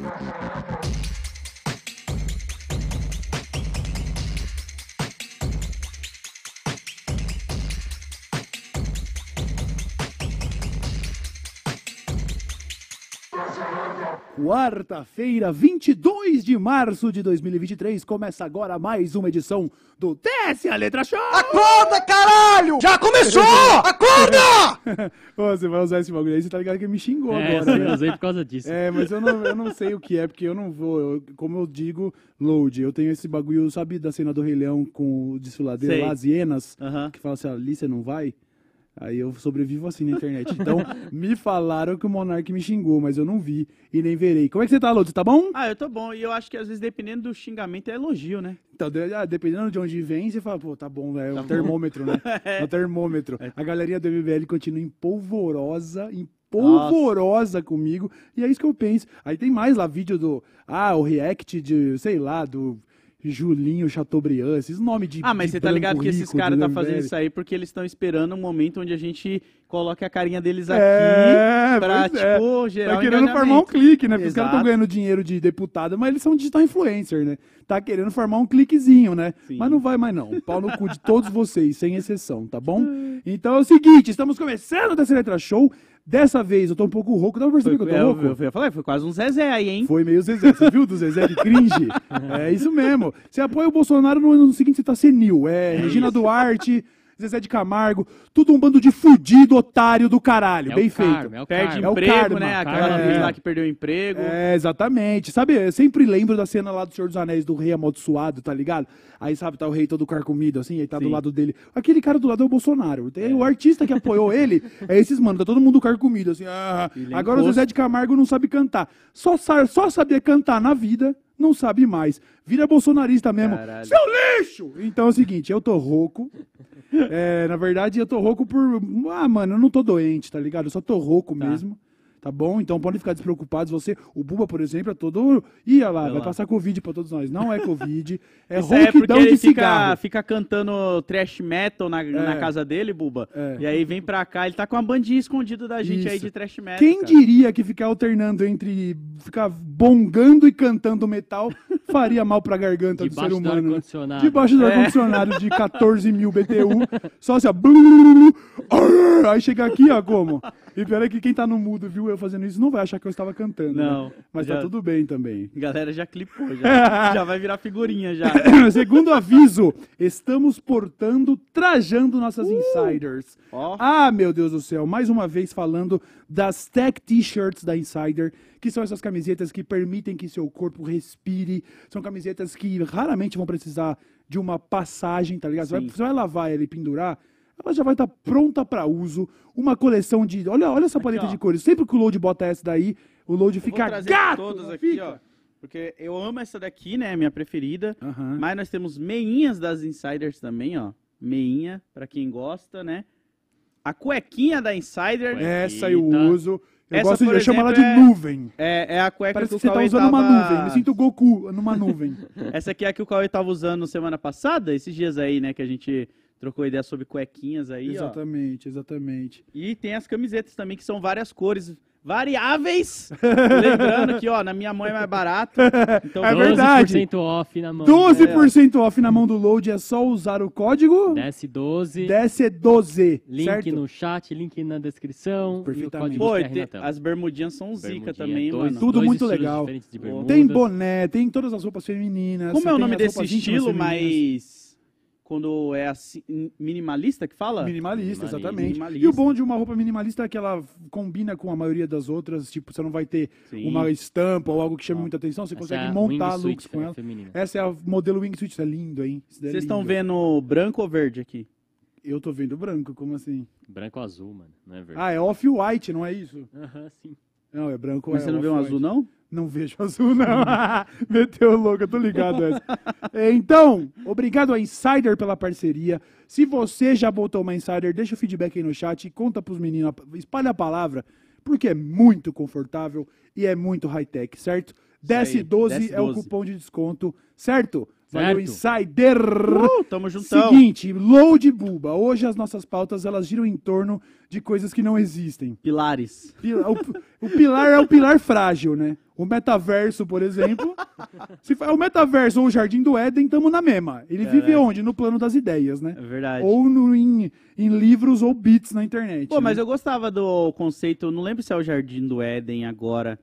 Thank you. Quarta-feira, 22 de março de 2023, começa agora mais uma edição do Desce a Letra Show! Acorda, caralho! Já começou! Acorda! Ô, você vai usar esse bagulho aí, você tá ligado que me xingou É, agora. eu né? usei por causa disso. É, mas eu não, eu não sei o que é, porque eu não vou. eu- como eu digo, load. Eu tenho esse bagulho, sabe, da cena do Rei Leão com o desfiladeiro Sei. lá, as hienas, Aham. que fala assim, ali você não vai? Aí eu sobrevivo assim na internet. Então, me falaram que o Monark me xingou, mas eu não vi e nem verei. Como é que você tá, Load? Você tá bom? Ah, eu tô bom. E eu acho que às vezes, dependendo do xingamento, é elogio, né? Então, ah, dependendo de onde vem, você fala, pô, tá bom, velho. É o termômetro, né? É o termômetro. A galerinha do MBL continua empolvorosa, empolvorosa comigo. E é isso que eu penso. Aí tem mais lá vídeo do. Ah, o react de, sei lá, do Julinho Chateaubriand, esses nomes de. Ah, mas de você tá ligado que esses caras tá fazendo isso aí porque eles estão esperando um momento onde a gente coloque a carinha deles aqui É, pra, é. tipo, gerar Tá um querendo formar um clique, né? Porque os caras estão Exato. ganhando dinheiro de deputado, mas eles são digital influencer, né? Tá querendo formar um cliquezinho, né? Sim. Mas não vai mais não. Pau no cu de todos vocês, sem exceção, tá bom? Então é o seguinte, estamos começando dessa letra show. Dessa vez eu tô um pouco rouco. Dá pra perceber que eu É, tô rouco? eu, eu, eu falei, foi quase um Zezé aí, hein? Foi meio Zezé. Você viu do Zezé de cringe? é isso mesmo. Você apoia o Bolsonaro no ano seguinte, você tá senil. É Regina Duarte, Zezé de Camargo, tudo um bando de fudido, otário do caralho. É Bem o feito. é o Perde karma. É o emprego, karma, né? Aquela vez É. lá que perdeu o emprego. É, exatamente. Sabe, eu sempre lembro da cena lá do Senhor dos Anéis, do rei amaldiçoado, tá ligado? Aí, sabe, tá o rei todo carcomido, assim, aí tá do Sim. lado dele. Aquele cara do lado é o Bolsonaro. Tem O artista que apoiou ele é esses, mano, tá todo mundo carcomido, assim. ah. É Agora o. Zezé de Camargo não sabe cantar. Só, só sabia cantar na vida, não sabe mais. Vira bolsonarista mesmo. Caralho. Seu lixo! Então é o seguinte, eu tô rouco. É, na verdade, eu tô rouco por. Ah, mano, eu não tô doente, tá ligado? Eu só tô rouco Tá. mesmo. Tá bom? Então podem ficar despreocupados. Você, o Buba, por exemplo, é todo. Ih, olha lá, Olha vai lá. passar Covid pra todos nós. Não é Covid. É Isso aí é porque rouquidão ele de fica, cigarro. fica cantando trash metal na, na casa dele, Buba. É. E aí vem pra cá, ele tá com uma bandinha escondida da gente aí Isso. de trash metal. Quem cara. diria que ficar alternando entre ficar bongando e cantando metal faria mal pra garganta do ser Debaixo do humano? né? ar-condicionado. Debaixo do É. ar-condicionado de 14 mil BTU. Só assim, ó. blu, blu, blu, arr, Aí chega aqui, ó, como? E pior é que quem tá no mudo, viu, eu fazendo isso, não vai achar que eu estava cantando. né? Não, Mas já- tá tudo bem também. Galera já clipou, já. já vai virar figurinha já. Segundo aviso, estamos portando, trajando nossas insiders. Ó. Ah, meu Deus do céu, mais uma vez falando das tech t-shirts da Insider, que são essas camisetas que permitem que seu corpo respire. São camisetas que raramente vão precisar de uma passagem, tá ligado? Você vai, você vai lavar ela e pendurar, ela já vai estar pronta para uso. Uma coleção de. Olha, olha essa paleta ó. de cores. Sempre que o Load bota essa daí, o Load fica gato. todas aqui, fica? ó. Porque eu amo essa daqui, né? Minha preferida. Mas nós temos meinhas das Insiders também, ó. Meinha, pra quem gosta, né? A cuequinha da Insider. Essa eu Eita. uso. Eu Essa, gosto de eu chamo ela de exemplo, é- nuvem. É, é a cueca Parece que que você tá Cauê usando uma tava- nuvem. Me sinto Goku numa nuvem. Essa aqui é a que o Cauê tava usando semana passada, esses dias aí, né? Que a gente trocou ideia sobre cuequinhas aí, ó. exatamente, exatamente. E tem as camisetas também, que são várias cores variáveis. Lembrando que, ó, na minha mão é mais barato. Então, É verdade. 12% off na mão. 12% off na mão do Load é só usar o código Desce 12. DC12. Link certo? no chat, link na descrição. Perfeitamente. E o Pô, te- as bermudinhas são zica Bermudinha, também, dois- mano. Tudo dois muito legal. Tem boné, tem todas as roupas femininas. Como é o nome desse estilo, femininas. mas quando é assim, minimalista que fala? Minimalista, Minimalista. exatamente. Minimalista. E o bom de uma roupa minimalista é que ela combina com a maioria das outras. Tipo, você não vai ter Sim. uma estampa ou algo que chame Ó. muita atenção. Você Essa consegue é montar looks com ela. feminina. Essa é a modelo wingsuit. Isso é lindo, hein? É Vocês estão lindo. vendo branco ou verde aqui? Eu tô vendo branco, como assim? Branco ou azul, mano. Não é verde. Ah, é off-white, não é isso? Aham, sim. Não, é branco. Mas é você não vê um azul, não? Não vejo azul, não. Meteu louco, eu tô ligado essa. É, Então, obrigado a Insider pela parceria. Se você já botou uma Insider, deixa o feedback aí no chat e conta pros meninos, espalha a palavra, porque é muito confortável e é muito high-tech, certo? aí, DS12 é o 1012. cupom de desconto, certo? Valeu. Insider! Uh, tamo juntão. Seguinte, load buba. Hoje as nossas pautas elas giram em torno de coisas que não existem. Pilares. Pila- O, o pilar é o pilar frágil, né? O metaverso, por exemplo. se é o metaverso ou o Jardim do Éden, estamos na mesma. Ele vive Caraca. onde? No plano das ideias, né? É verdade. Ou no, em, em livros ou bits na internet. Pô, né? mas eu gostava do conceito, não lembro se é o Jardim do Éden agora,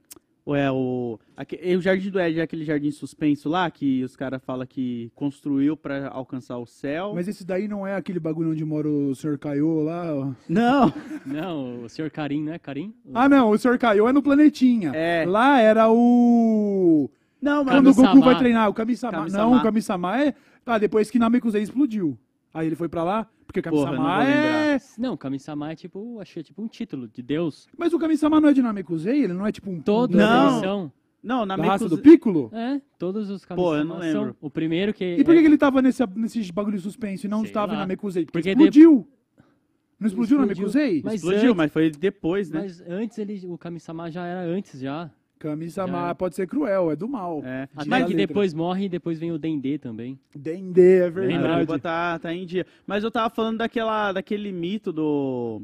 ou é o... aque- o Jardim do Éden é aquele jardim suspenso lá, que os caras falam que construiu pra alcançar o céu. Mas esse daí não é aquele bagulho onde mora o Sr. Caiô lá? ó. Não, Não, o senhor Karim, não é Karim? Ah, não, o Sr. Caiô é no planetinha. É. Lá era o. não, mas... Quando o Goku vai treinar, o Kami-sama. Kami-sama. Não, o Kami-sama é. Ah, depois que Namekusei explodiu. Aí ele foi pra lá, porque o não Kami-sama vou é. Não, Kami-sama é tipo, achei tipo um título de Deus. Mas o Kami-sama não é de Namekusei? Ele não é tipo um. Todos Não. eles são. Não, na raça do Piccolo? É, todos os Kami-sama Pô, eu não são. lembro. O primeiro que... E por que, é- que ele tava nesse, nesse bagulho de suspense e não Sei estava em lá. Namekusei? Porque, Porque explodiu. Não explodiu, Namekusei? Mas Explodiu, antes, mas foi depois, né? mas antes ele, o Kami-sama já era antes já. Kami-sama Já. pode ser cruel, é do mal. É. Até que depois morre e depois vem o Dendê também. Dendê, é verdade. Tá, tá em dia. Mas eu tava falando daquela, daquele mito do...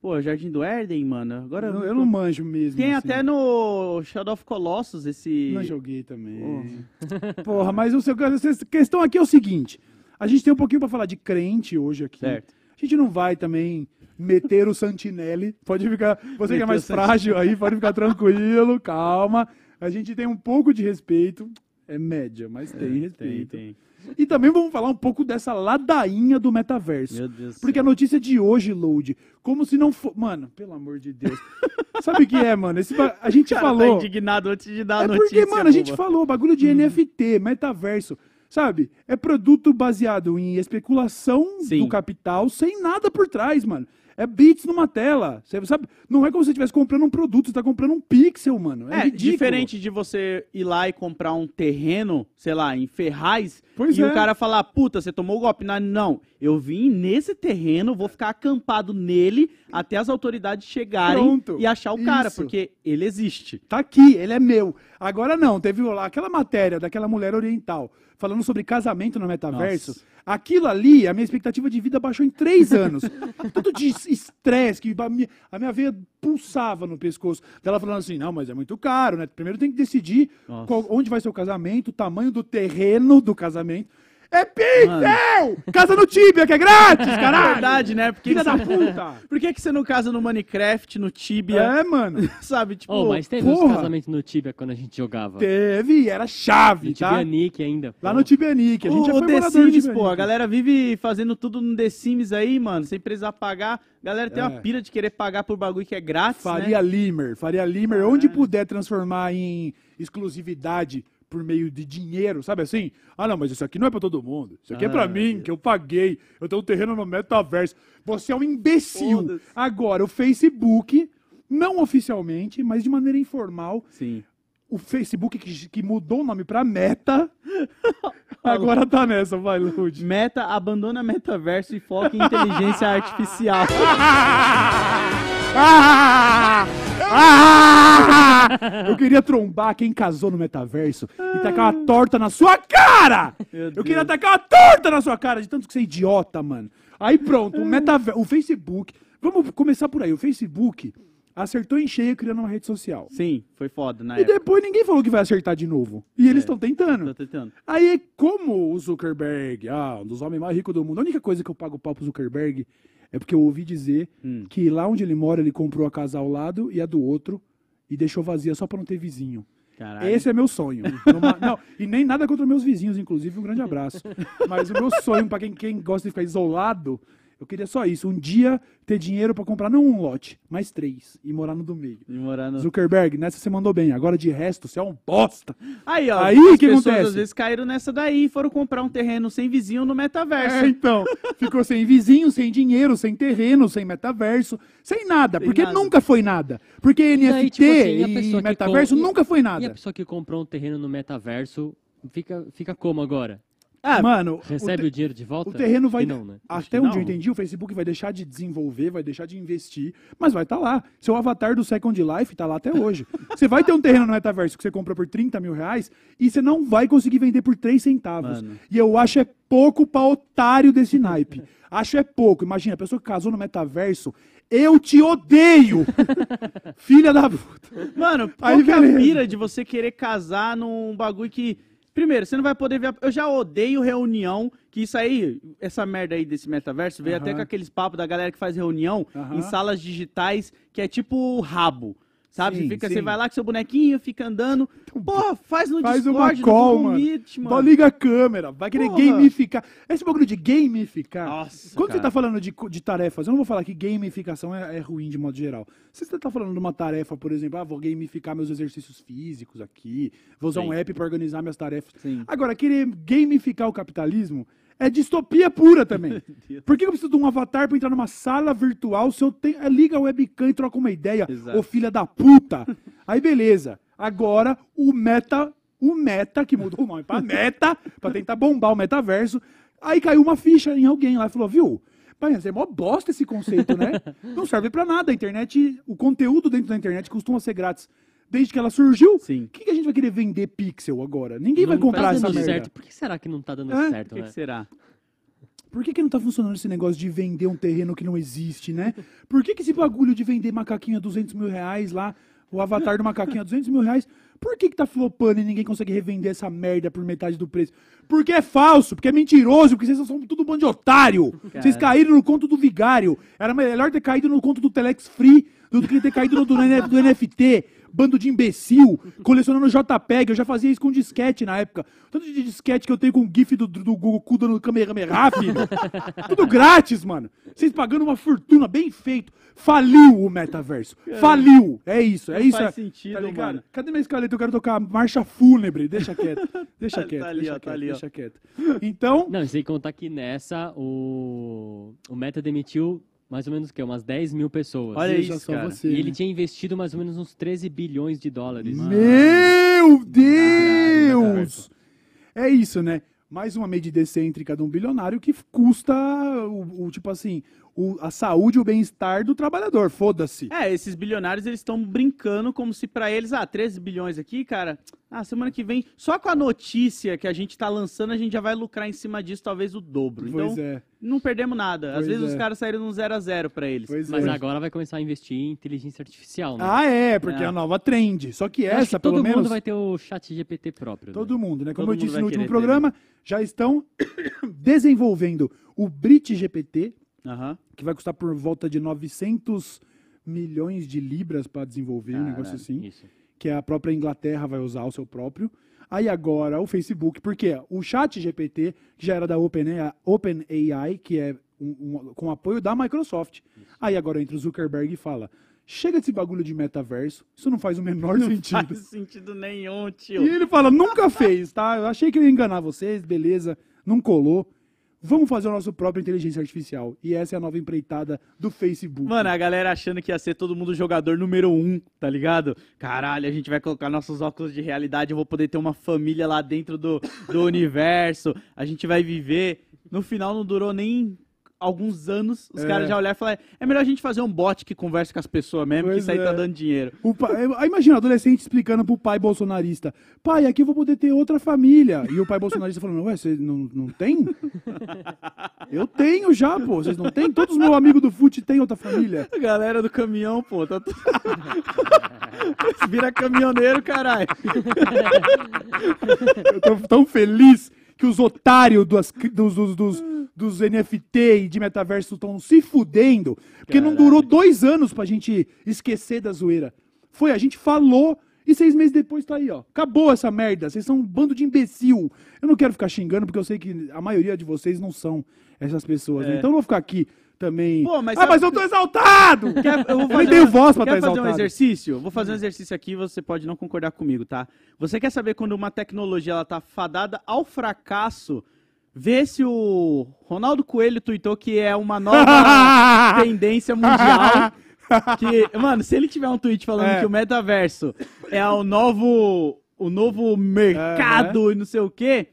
Pô, Jardim do Éden, mano. Agora Eu, não- eu não manjo mesmo. Tem assim. até no Shadow of Colossus esse... Não joguei também. Porra, mas o seu, a questão aqui é o seguinte: a gente tem um pouquinho pra falar de crente hoje aqui. Certo. A gente não vai também meter o Santinelli. Pode ficar. Você que é mais frágil aí, pode ficar tranquilo, calma. A gente tem um pouco de respeito. É média, mas tem Tem, respeito. tem. E também vamos falar um pouco dessa ladainha do metaverso. Meu Deus Porque a céu. notícia de hoje, Load, como se não fosse. Mano, pelo amor de Deus. Sabe o que é, mano? Esse A gente cara falou. tá indignado antes de dar a É notícia. porque, mano, a gente falou bagulho de NFT, metaverso. Sabe? É produto baseado em especulação Sim. do capital sem nada por trás, mano. É bits numa tela. Você sabe? Não é como se você estivesse comprando um produto, você tá comprando um pixel, mano. É, É, ridículo. diferente de você ir lá e comprar um terreno, sei lá, em Ferraz, Pois e é. o cara falar, puta, você tomou o golpe. Não, não, eu vim nesse terreno, vou ficar acampado nele até as autoridades chegarem Pronto. e achar o cara, Isso. porque ele existe. Tá aqui, ele é meu. Agora não, teve lá aquela matéria daquela mulher oriental falando sobre casamento no metaverso. Nossa. Aquilo ali, a minha expectativa de vida baixou em três anos. Tanto de estresse que a minha, a minha veia pulsava no pescoço. Dela falando assim: não, mas é muito caro, né? Primeiro tem que decidir qual- onde vai ser o casamento, o tamanho do terreno do casamento. É pixel! Casa no Tibia, que é grátis, É caralho! verdade, né? Porque Filha da puta! Por que, que você não casa no Minecraft, no Tibia, É, mano. sabe? Tipo, Oh, mas teve uns porra. casamentos no Tibia quando a gente jogava. Teve, era chave, No tá? Tibia Nick ainda. Lá pô. no Tibenic. A gente o, já foi o The Sims, pô, a galera vive fazendo tudo no The Sims aí, mano, sem precisar pagar. A galera tem É. uma pira de querer pagar por bagulho que é grátis, Faria né? Limer. Faria Limer, onde puder transformar em exclusividade por meio de dinheiro, sabe assim? Ah, não, mas isso aqui não é pra todo mundo. Isso aqui é pra Ah, mim, que eu paguei. Eu tenho um terreno no metaverso. Você é um imbecil. Agora, o Facebook, não oficialmente, mas de maneira informal, Sim. o Facebook que, que mudou o nome pra Meta, agora tá nessa, vai, Lud. Meta, abandona metaverso e foca em inteligência artificial. Ah! Ah! Eu queria trombar quem casou no metaverso e tacar uma torta na sua cara! Eu queria tacar uma torta na sua cara, de tanto que você é idiota, mano. Aí pronto, o metaverso, o Facebook. Vamos começar por aí. O Facebook acertou em cheio criando uma rede social. Sim, foi foda na E época. depois ninguém falou que vai acertar de novo. E eles estão tentando. Tô tentando. Aí, como o Zuckerberg, ah, um dos homens mais ricos do mundo, a única coisa que eu pago pau pro Zuckerberg é porque eu ouvi dizer Hum. que lá onde ele mora, ele comprou a casa ao lado e a do outro e deixou vazia só pra não ter vizinho. Caralho. Esse é meu sonho. Numa- não, e nem nada contra meus vizinhos, inclusive, um grande abraço. Mas o meu sonho, pra quem, quem gosta de ficar isolado, eu queria só isso. Um dia ter dinheiro pra comprar não um lote, mas três. E morar no do meio. E morar no- Zuckerberg, nessa você mandou bem. Agora de resto, você é um bosta. Aí, ó. Aí, as que pessoas acontece? às vezes caíram nessa daí e foram comprar um terreno sem vizinho no metaverso. É, então, ficou sem vizinho, sem dinheiro, sem terreno, sem metaverso, sem nada, Sem porque nada. nunca foi nada. Porque NFT Daí, tipo assim, e e metaverso com- e- nunca foi E a nada. pessoa que comprou um terreno no metaverso fica, fica como agora? Ah, Mano, Recebe o, o, te- dinheiro de volta? o terreno vai. Não, né? Até onde eu não. entendi, o Facebook vai deixar de desenvolver, vai deixar de investir, mas vai estar lá. Seu avatar do Second Life tá lá até hoje. você vai ter um terreno no metaverso que você compra por 30 mil reais e você não vai conseguir vender por 3 centavos. Mano. E eu acho é pouco pra otário desse naipe. acho é pouco. Imagina, a pessoa que casou no metaverso. Eu te odeio! Filha da puta. Mano, Aí, qual que é a pira de você querer casar num bagulho que. Primeiro, você não vai poder ver. a- Eu já odeio reunião, que isso aí, essa merda aí desse metaverso, veio até com aqueles papos da galera que faz reunião em salas digitais, que é tipo rabo. Sabe? Sim, Você, fica, sim. você vai lá com seu bonequinho, fica andando. Porra, faz no Faz uma Discord, call, no mano. Meet, Só mano. liga a câmera. Vai querer Porra. gamificar. Esse bagulho de gamificar. Nossa, Quando você cara. tá falando de, de tarefas, eu não vou falar que gamificação é, é ruim de modo geral. Se você tá falando de uma tarefa, por exemplo, ah, vou gamificar meus exercícios físicos aqui, vou usar Sim. um app para organizar minhas tarefas. Agora, querer gamificar o capitalismo é distopia pura também. Por que eu preciso de um avatar pra entrar numa sala virtual se eu tenho. é, Liga a webcam e troca uma ideia, Exato. ô filha da puta. Aí beleza. Agora o meta, o meta, que mudou o nome pra meta, pra tentar bombar o metaverso. Aí caiu uma ficha em alguém lá e falou, viu? Mas é mó bosta esse conceito, né? Não serve pra nada. A internet, o conteúdo dentro da internet costuma ser grátis. Desde que ela surgiu, Sim. o que, que a gente vai querer vender pixel agora? Ninguém vai Não comprar Tá essa dando merda. certo. Por que será que não tá dando É? certo, O que, né? que será? Por que, que não tá funcionando esse negócio de vender um terreno que não existe, né? Por que, que esse bagulho de vender macaquinho a 200 mil reais lá, o avatar do macaquinho a 200 mil reais, por que, que tá flopando e ninguém consegue revender essa merda por metade do preço? Porque é falso, porque é mentiroso, porque vocês são tudo um bando de otário. Vocês caíram no conto do vigário. Era melhor ter caído no conto do Telex Free do que ter caído no do, do NFT. Bando de imbecil, colecionando JPEG. Eu já fazia isso com disquete na época. Tanto de disquete que eu tenho com GIF do, do Goku dando Kamehameha, filho. Tudo grátis, mano. Vocês pagando uma fortuna, bem feito. Faliu o metaverso. Faliu. É isso, é Não isso. faz é- sentido, tá ligado? mano. Cadê minha escaleta? Eu quero tocar marcha fúnebre. Deixa quieto. Deixa Tá quieto. ali, deixa ó, tá quieto, ali, ó. deixa quieto. Então, Não, sem contar que nessa o, o Meta demitiu mais ou menos o quê? Umas 10 mil pessoas. Olha isso, só cara. você. E ele né? tinha investido mais ou menos uns 13 bilhões de dólares. Meu Deus! Caralho, É isso, né? Mais uma medida excêntrica de um bilionário que custa o, o, tipo assim, o- a saúde e o bem-estar do trabalhador. Foda-se. É, esses bilionários, eles estão brincando como se pra eles, ah, 13 bilhões aqui, cara, ah, semana que vem, só com a notícia que a gente tá lançando, a gente já vai lucrar em cima disso talvez o dobro. Pois então, é. não perdemos nada. Às Pois vezes é. os caras saíram num 0 a 0 pra eles. Pois Mas é. agora vai começar a investir em inteligência artificial, né? Ah, é, porque é É. a nova trend. Só que essa, que todo pelo mundo menos. vai ter o chat GPT próprio. né? Todo mundo, né? Como Todo eu mundo disse no último programa, já estão desenvolvendo o Brit GPT, Aham. que vai custar por volta de 900 milhões de libras para desenvolver, um Caralho, negócio assim. Isso. que a própria Inglaterra vai usar o seu próprio. Aí agora o Facebook, porque o chat GPT, que já era da OpenAI, OpenAI que é um- um- com apoio da Microsoft. Aí agora entra o Zuckerberg e fala, chega desse bagulho de metaverso, isso não faz o menor Não sentido. faz sentido nenhum, E tio. ele fala, nunca fez, tá? Eu achei que eu ia enganar vocês, beleza, não colou. Vamos fazer o nosso próprio inteligência artificial. E essa é a nova empreitada do Facebook. Mano, a galera achando que ia ser todo mundo jogador número um, tá ligado? Caralho, a gente vai colocar nossos óculos de realidade, eu vou poder ter uma família lá dentro do, do universo, a gente vai viver. No final não durou nem alguns anos, os É. caras já olharam e falaram, é melhor a gente fazer um bot que conversa com as pessoas mesmo, que Pois isso aí é. tá dando dinheiro. O pai, aí imagina, adolescente explicando pro pai bolsonarista: pai, aqui eu vou poder ter outra família. E o pai bolsonarista falando: ué, você não, não tem? Eu tenho já, pô. Vocês não têm? Todos os meus amigos do fute têm outra família. A galera do caminhão, pô, tá tudo... Vira caminhoneiro, caralho. Eu tô tão feliz que os otários dos, dos, dos, dos, dos NFT e de metaverso estão se fudendo. Porque não Caralho. durou dois anos pra gente esquecer da zoeira. Foi, a gente falou. E seis meses depois tá aí, ó. Acabou essa merda. Vocês são um bando de imbecil. Eu não quero ficar xingando, porque eu sei que a maioria de vocês não são essas pessoas. né? É. Então eu não vou ficar aqui também. Pô, mas ah, sabe- mas eu tô exaltado! Quer, eu vou Eu nem tenho voz pra quer estar fazer um exaltado. exercício? Vou fazer um exercício aqui, você pode não concordar comigo, tá? Você quer saber quando uma tecnologia ela tá fadada ao fracasso? Vê se o Ronaldo Coelho tweetou que é uma nova tendência mundial. Que, mano, se ele tiver um tweet falando É. que o metaverso é o novo, o novo mercado e não sei o quê,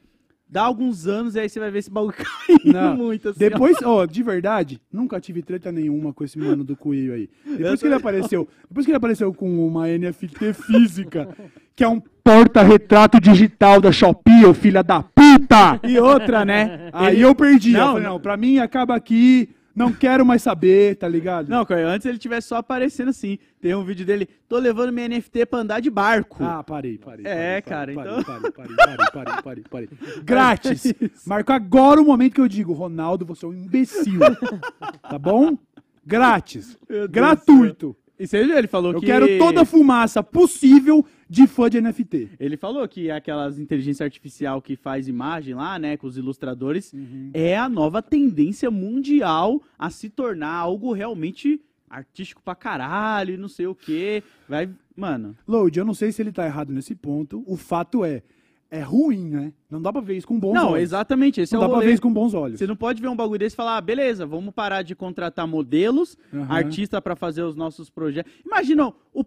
dá alguns anos e aí você vai ver esse bagulho caindo Não. muito, assim. Depois, ó, de verdade, nunca tive treta nenhuma com esse mano do coelho aí. Depois que ele apareceu, depois que ele apareceu com uma NFT física, que é um porta-retrato digital da Shopee, ô filha da puta! E outra, né? Aí Ele- eu perdi. Não, eu falei, não, pra mim acaba aqui, não quero mais saber, tá ligado? Não, Caio, antes ele tivesse só aparecendo assim. Tem um vídeo dele, tô levando minha NFT pra andar de barco. Ah, parei, parei. É, parei, cara, parei, então- Parei, parei, parei, parei, parei, parei. Grátis. Marco agora o momento que eu digo, Ronaldo, você é um imbecil. tá bom? Grátis. Gratuito. E você viu, ele falou Eu que... quero toda a fumaça possível de fã de NFT. Ele falou que aquelas inteligência artificial que faz imagem lá, né, com os ilustradores, Uhum. é a nova tendência mundial a se tornar algo realmente artístico pra caralho, e não sei o quê. Vai, mano, Load, eu não sei se ele tá errado nesse ponto. O fato é, é ruim, né? Não dá pra ver isso com bons não, olhos. exatamente, esse Não é dá pra rolê. ver isso com bons olhos. Você não pode ver um bagulho desse e falar, ah, beleza, vamos parar de contratar modelos, Aham. artista pra fazer os nossos projetos. Imagina o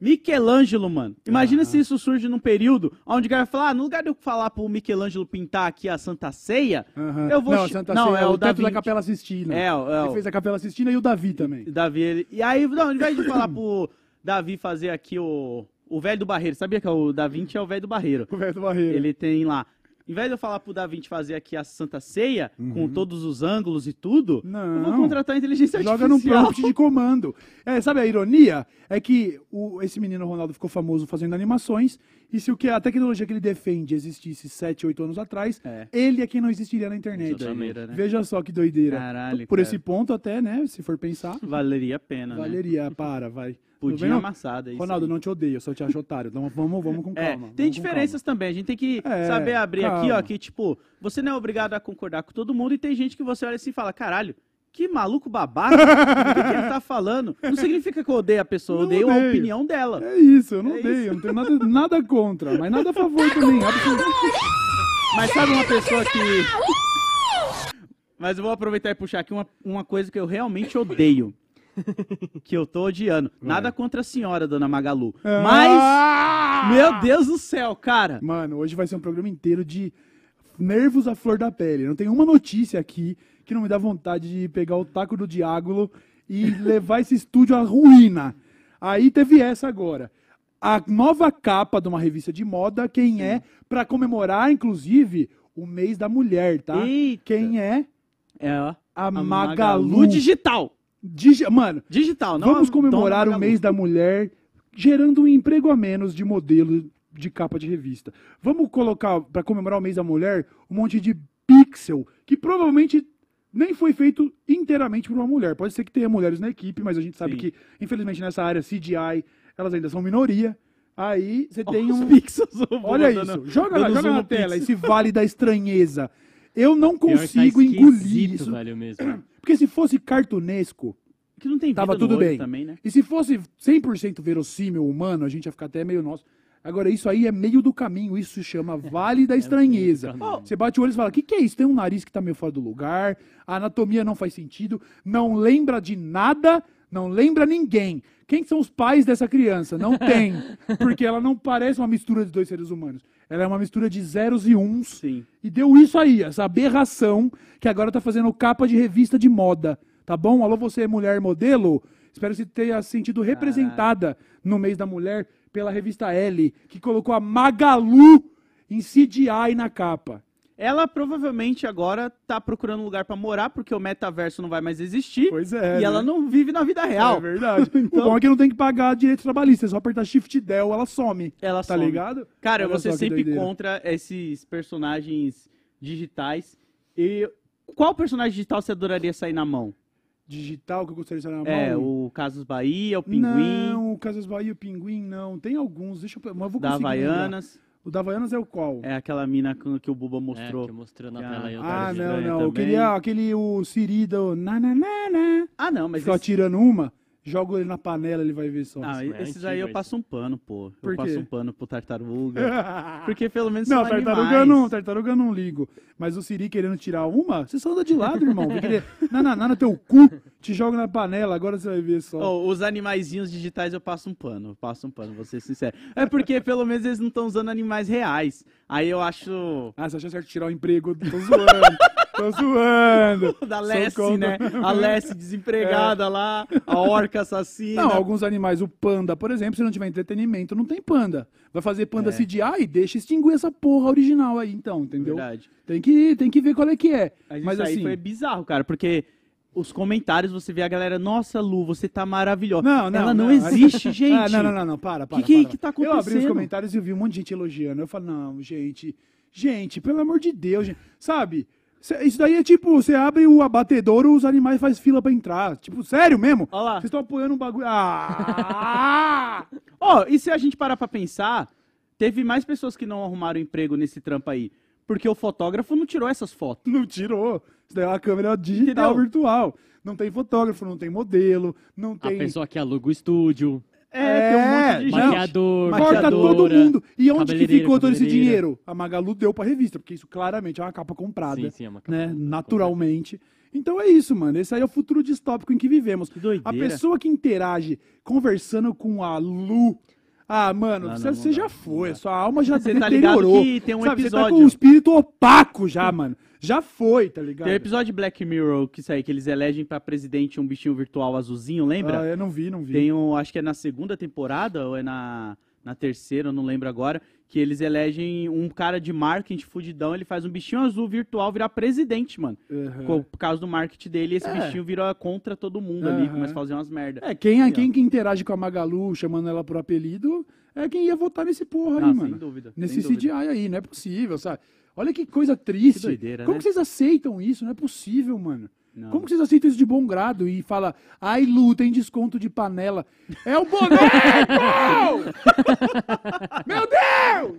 Michelangelo, mano. Imagina se isso surge num período onde o cara vai falar, ah, no lugar de eu falar pro Michelangelo pintar aqui a Santa Ceia, Aham. eu vou... Não, Santa não, Ceia é o teto Davi. da Capela Sistina. É, o- é Ele o fez a Capela Sistina e o Davi também. Davi. Ele... E aí, não, ao invés de falar pro Davi fazer aqui o, o velho do Barreiro, sabia que o Da Vinci é o velho do Barreiro? O velho do Barreiro. Ele tem lá. Em vez de eu falar pro Da Vinci fazer aqui a Santa Ceia, com Uhum. todos os ângulos e tudo, eu vou Não. contratar a inteligência Joga artificial. prompt de comando. É, sabe a ironia? É que o- esse menino Ronaldo ficou famoso fazendo animações, e se o que a tecnologia que ele defende existisse 7, 8 anos atrás, É. ele é quem não existiria na internet. Doideira, né? Veja só que doideira. Caralho, Por cara. esse ponto até, né, se for pensar, Valeria a pena, né? valeria. Para, vai. Pudim não? amassado. é isso Ronaldo, aí. não te odeio, eu só te acho otário. Então vamos, vamos com É, calma. tem vamos com diferenças também. A gente tem que É, saber abrir aqui, ó, calma. que, tipo, você não é obrigado a concordar com todo mundo e tem gente que você olha assim e fala, caralho, que maluco babaca, o que, que ele tá falando? Não significa que eu odeio a pessoa, eu Não odeio a odeio. opinião dela. É isso, eu não É odeio, isso. eu não tenho nada, nada contra, mas nada a favor também. absolutamente. Mas sabe uma pessoa que. Mas eu vou aproveitar e puxar aqui uma, uma coisa que eu realmente odeio. que eu tô odiando. Nada contra a senhora, dona Magalu. Mas. Ah! Meu Deus do céu, cara. Mano, hoje vai ser um programa inteiro de nervos à flor da pele. Não tem uma notícia aqui que não me dá vontade de pegar o taco do diágulo e levar esse estúdio à ruína. Aí teve essa agora. A nova capa de uma revista de moda, quem é? Pra comemorar, inclusive, o mês da mulher, tá? Eita. Quem é? É. A, A Magalu. Digital. Digi- Mano, Digital, não Vamos a comemorar o mês da mulher, gerando um emprego a menos de modelo de capa de revista. Vamos colocar, para comemorar o mês da mulher, um monte de pixel, que provavelmente nem foi feito inteiramente por uma mulher. Pode ser que tenha mulheres na equipe, mas a gente sabe Sim. que, infelizmente, nessa área CGI, elas ainda são minoria. Aí você tem um. pixels. Olha dando- isso, joga, lá, joga na tela, pixel. esse vale da estranheza. Eu não tá consigo engolir isso. velho, mesmo. Porque se fosse cartunesco, Que não tem Tava tudo bem. também, né? E se fosse 100% verossímil humano, a gente ia ficar até meio nosso. Agora, isso aí é meio do caminho, isso se chama Vale da Estranheza. meio do caminho. Você bate o olho e fala: o que, que é isso? Tem um nariz que tá meio fora do lugar, a anatomia não faz sentido, não lembra de nada, não lembra ninguém. Quem são os pais dessa criança? Não tem. Porque ela não parece uma mistura de dois seres humanos. Ela é uma mistura de zeros e uns. Sim. E deu isso aí, essa aberração que agora tá fazendo capa de revista de moda. Tá bom? Alô, você, mulher modelo? Espero que você tenha se sentido representada no mês da mulher pela revista L, que colocou a Magalu em CGI na capa. Ela provavelmente agora tá procurando um lugar pra morar, porque o metaverso não vai mais existir. Pois é. e ela não vive na vida real. É verdade. Então- O bom é que não tem que pagar direitos trabalhistas, é só apertar Shift Del, ela some. Ela Tá some. ligado? Cara, Olha que sempre doideira. contra esses personagens digitais. E qual personagem digital você adoraria sair na mão? Digital que eu gostaria de estar na mão. É, o Casos Bahia, o Pinguim, Não, o Casas Bahia, o Pinguim, não. Tem alguns, deixa eu... Mas eu vou da conseguir lembrar. O da Havaianas é o qual? É aquela mina que que o Buba É, mostrou. que mostrou na Ah, tela aí. eu Ah, tava não, não. Eu também. queria aquele, o Siri do na, na, na, na. Ah, não, mas Ficou esse- tirando uma. Jogo ele na panela, ele vai ver só. Ah, é esses aí eu passo um pano, pô. Por eu passo um pano pro tartaruga. Porque pelo menos Não, são tartaruga animais. não, tartaruga eu não ligo. Mas o Siri querendo tirar uma, você só anda de lado, irmão. Querer nananá no teu cu, te joga na panela, agora você vai ver só. Ó, os animaizinhos digitais eu passo um pano, eu passo um pano, vou ser sincero. É porque pelo menos eles não estão usando animais reais. Aí eu acho. Ah, você acha certo tirar o emprego? Tô zoando, tô zoando. Da Lessie, contra. né? A Lessie desempregada lá, a orca assassina. Não, alguns animais, o panda, por exemplo, se não tiver entretenimento, não tem panda. Vai fazer panda É. CGI e deixa extinguir essa porra original aí, então, entendeu? Verdade. Tem que, tem que ver qual é que é. Mas, Mas isso aí assim, foi bizarro, cara, porque os comentários você vê a galera, nossa, Lu, você tá maravilhosa. Não, não, Ela não, não. existe, gente. Ah, não, não, não, não, para, para. que- para. que tá Eu abri os acontecendo? comentários e vi um monte de gente elogiando. Eu falo, não, gente, gente, pelo amor de Deus, gente. Sabe? Isso daí é tipo, você abre o abatedouro, os animais fazem fila pra entrar. Tipo, sério mesmo? Olha lá. Vocês estão apoiando um bagulho. Ah! Ó, e se a gente parar pra pensar, teve mais pessoas que não arrumaram emprego nesse trampo aí. Porque o fotógrafo não tirou essas fotos. não tirou. Isso daí é uma câmera digital Entendeu? virtual. Não tem fotógrafo, não tem modelo, não A tem. pessoa que aluga o estúdio, É, tem um monte de não. gente. maquiador, Corta todo mundo. E onde que ficou todo esse dinheiro? A Magalu deu pra revista, porque isso claramente é uma capa comprada. Sim, sim, é uma capa né? comprada. Naturalmente. Então é isso, mano. Esse aí é o futuro distópico em que vivemos. Que doideira. A pessoa que interage conversando com a Lu. Ah, mano, Não, você, não, você já foi. Sua alma já Você tá ligado deteriorou. que tem um Sabe, Você tá episódio- com o espírito opaco já, mano. Já foi, tá ligado? Tem um episódio de Black Mirror que isso aí, que eles elegem pra presidente um bichinho virtual azulzinho, lembra? Ah, eu não vi, não vi. Tem um, acho que é na segunda temporada ou é na, na terceira, eu não lembro agora, que eles elegem um cara de marketing fudidão, ele faz um bichinho azul virtual virar presidente, mano. Co- Por causa do marketing dele, esse É. bichinho vira contra todo mundo ali, Aham. começa a fazer umas merda. É, quem, Assim, quem que interage com a Magalu, chamando ela por apelido, é quem ia votar nesse porra Não, aí, sem mano. dúvida. Nesse sem dúvida. CGI aí, não é possível, sabe? Olha que coisa triste. Que doideira, Como né? vocês aceitam isso? Não é possível, mano. Não. Como que vocês aceitam isso de bom grado e fala, ai Lu, tem desconto de panela? É o boneco! Meu Deus!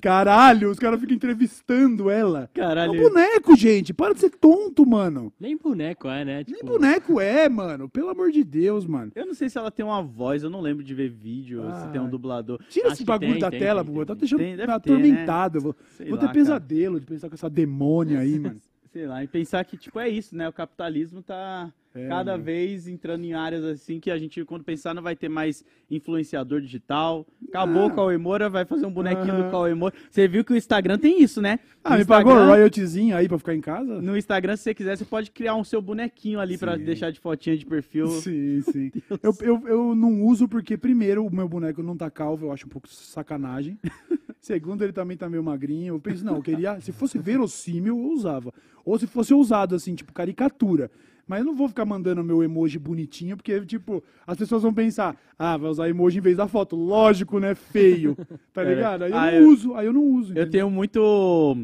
Caralho, os caras ficam entrevistando ela. É Caralho. um boneco, gente. Para de ser tonto, mano. Nem boneco é, né? Nem Tipo, boneco é, mano. Pelo amor de Deus, mano. Eu não sei se ela tem uma voz, eu não lembro de ver vídeo, se tem um Ah. dublador. Tira Acho esse bagulho tem, da tem, tela, tem, pô. Tá deixando Tem, me ter, né? atormentado. Vou, vou lá, ter cara. pesadelo de pensar com essa demônia aí, mano. Sei lá, e pensar que, tipo, é isso, né? O capitalismo tá É, cada mano. vez entrando em áreas assim que a gente, quando pensar, não vai ter mais influenciador digital. Acabou Ah. o Cauê Moura, vai fazer um bonequinho do Cauê Moura. Você viu que o Instagram tem isso, né? Ah, me pagou Instagram- royaltyzinho aí pra ficar em casa? No Instagram, se você quiser, você pode criar um seu bonequinho ali pra Sim. deixar de fotinha de perfil. Sim, sim. Eu, eu, eu não uso porque, primeiro, o meu boneco não tá calvo, eu acho um pouco sacanagem. Segundo, ele também tá meio magrinho. Eu penso, não, eu queria. Se fosse verossímil, eu usava. Ou se fosse usado, assim, tipo, caricatura. Mas eu não vou ficar mandando meu emoji bonitinho, porque, tipo, as pessoas vão pensar, ah, vai usar emoji em vez da foto. Lógico, né? Feio. Tá É. ligado? Aí eu Ah, não eu- uso, aí eu não uso. Eu entendeu? tenho muito,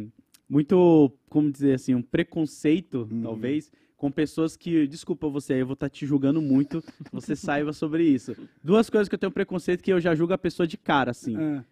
muito, como dizer assim, um preconceito, Hum. talvez, com pessoas que, desculpa você, eu vou estar te julgando muito, você saiba sobre isso. Duas coisas que eu tenho preconceito que eu já julgo a pessoa de cara, assim. É.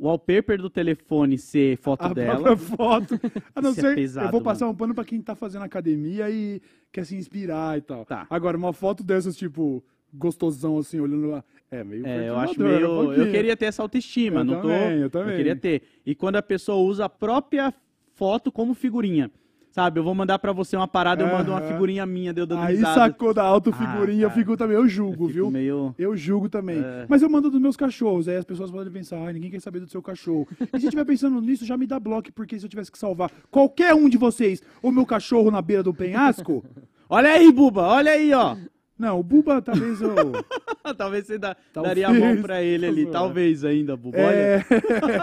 O wallpaper do telefone ser foto a dela. foto. A não Isso é ser, pesado, eu vou passar um pano pra quem tá fazendo academia e quer se inspirar e tal. Tá. Agora, uma foto dessas, tipo, gostosão, assim, olhando lá. É meio É, eu acho perturbador, meio. um Eu queria ter essa autoestima, Eu não tô. também, eu também. queria ter. E quando a pessoa usa a própria foto como figurinha. Sabe, eu vou mandar pra você uma parada, eu mando uma figurinha minha, deu dando Aí risada. sacou da autofigurinha, Ah, eu fico também, eu julgo, Eu viu? meio. Eu julgo também. É. Mas eu mando dos meus cachorros. Aí as pessoas podem pensar, ai, ninguém quer saber do seu cachorro. E se estiver pensando nisso, já me dá bloco, porque se eu tivesse que salvar qualquer um de vocês, o meu cachorro na beira do penhasco. Olha aí, Buba, olha aí, ó. Não, o Buba talvez eu. Talvez você dá- Talvez. daria a mão pra ele ali. Talvez ainda, Buba. É...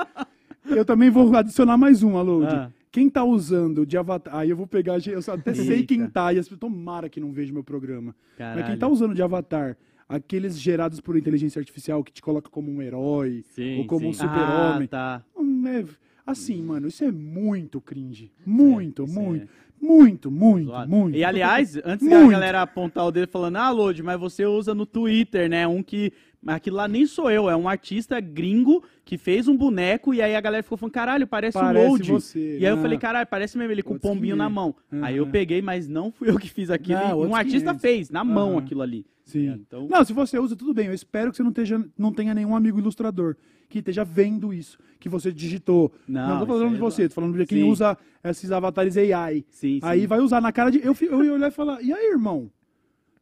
eu também vou adicionar mais um, Alô. Ah. Quem tá usando de avatar. Aí eu vou pegar. Eu até sei Eita. quem tá. E as... tomara que não veja meu programa. Mas quem Caralho. tá usando de avatar, aqueles gerados por inteligência artificial que te coloca como um herói Sim, ou como um sim. super-homem. Ah, tá. Hum, é- Assim, mano, isso é muito cringe. Muito, isso muito, é muito, muito, Zoado. muito. E aliás, antes da Muito. galera apontar o dedo falando, ah, Lodi, mas você usa no Twitter, né? Um que aquilo lá nem sou eu, é um artista gringo que fez um boneco e aí a galera ficou falando, caralho, parece, Parece o você. E aí eu Ah. falei, caralho, parece mesmo ele com o pombinho na mão. Aí eu peguei, mas não fui eu que fiz aquilo. Não, um artista 500. fez, na mão aquilo ali. Sim. Então, Não, se você usa, tudo bem. Eu espero que você não, esteja, não tenha nenhum amigo ilustrador que esteja vendo isso, que você digitou. Não, Não, tô falando de você, tô falando de quem Sim. usa esses avatares AI. sim, sim. Aí vai usar na cara de. Eu, eu ia olhar e falar, e aí, irmão?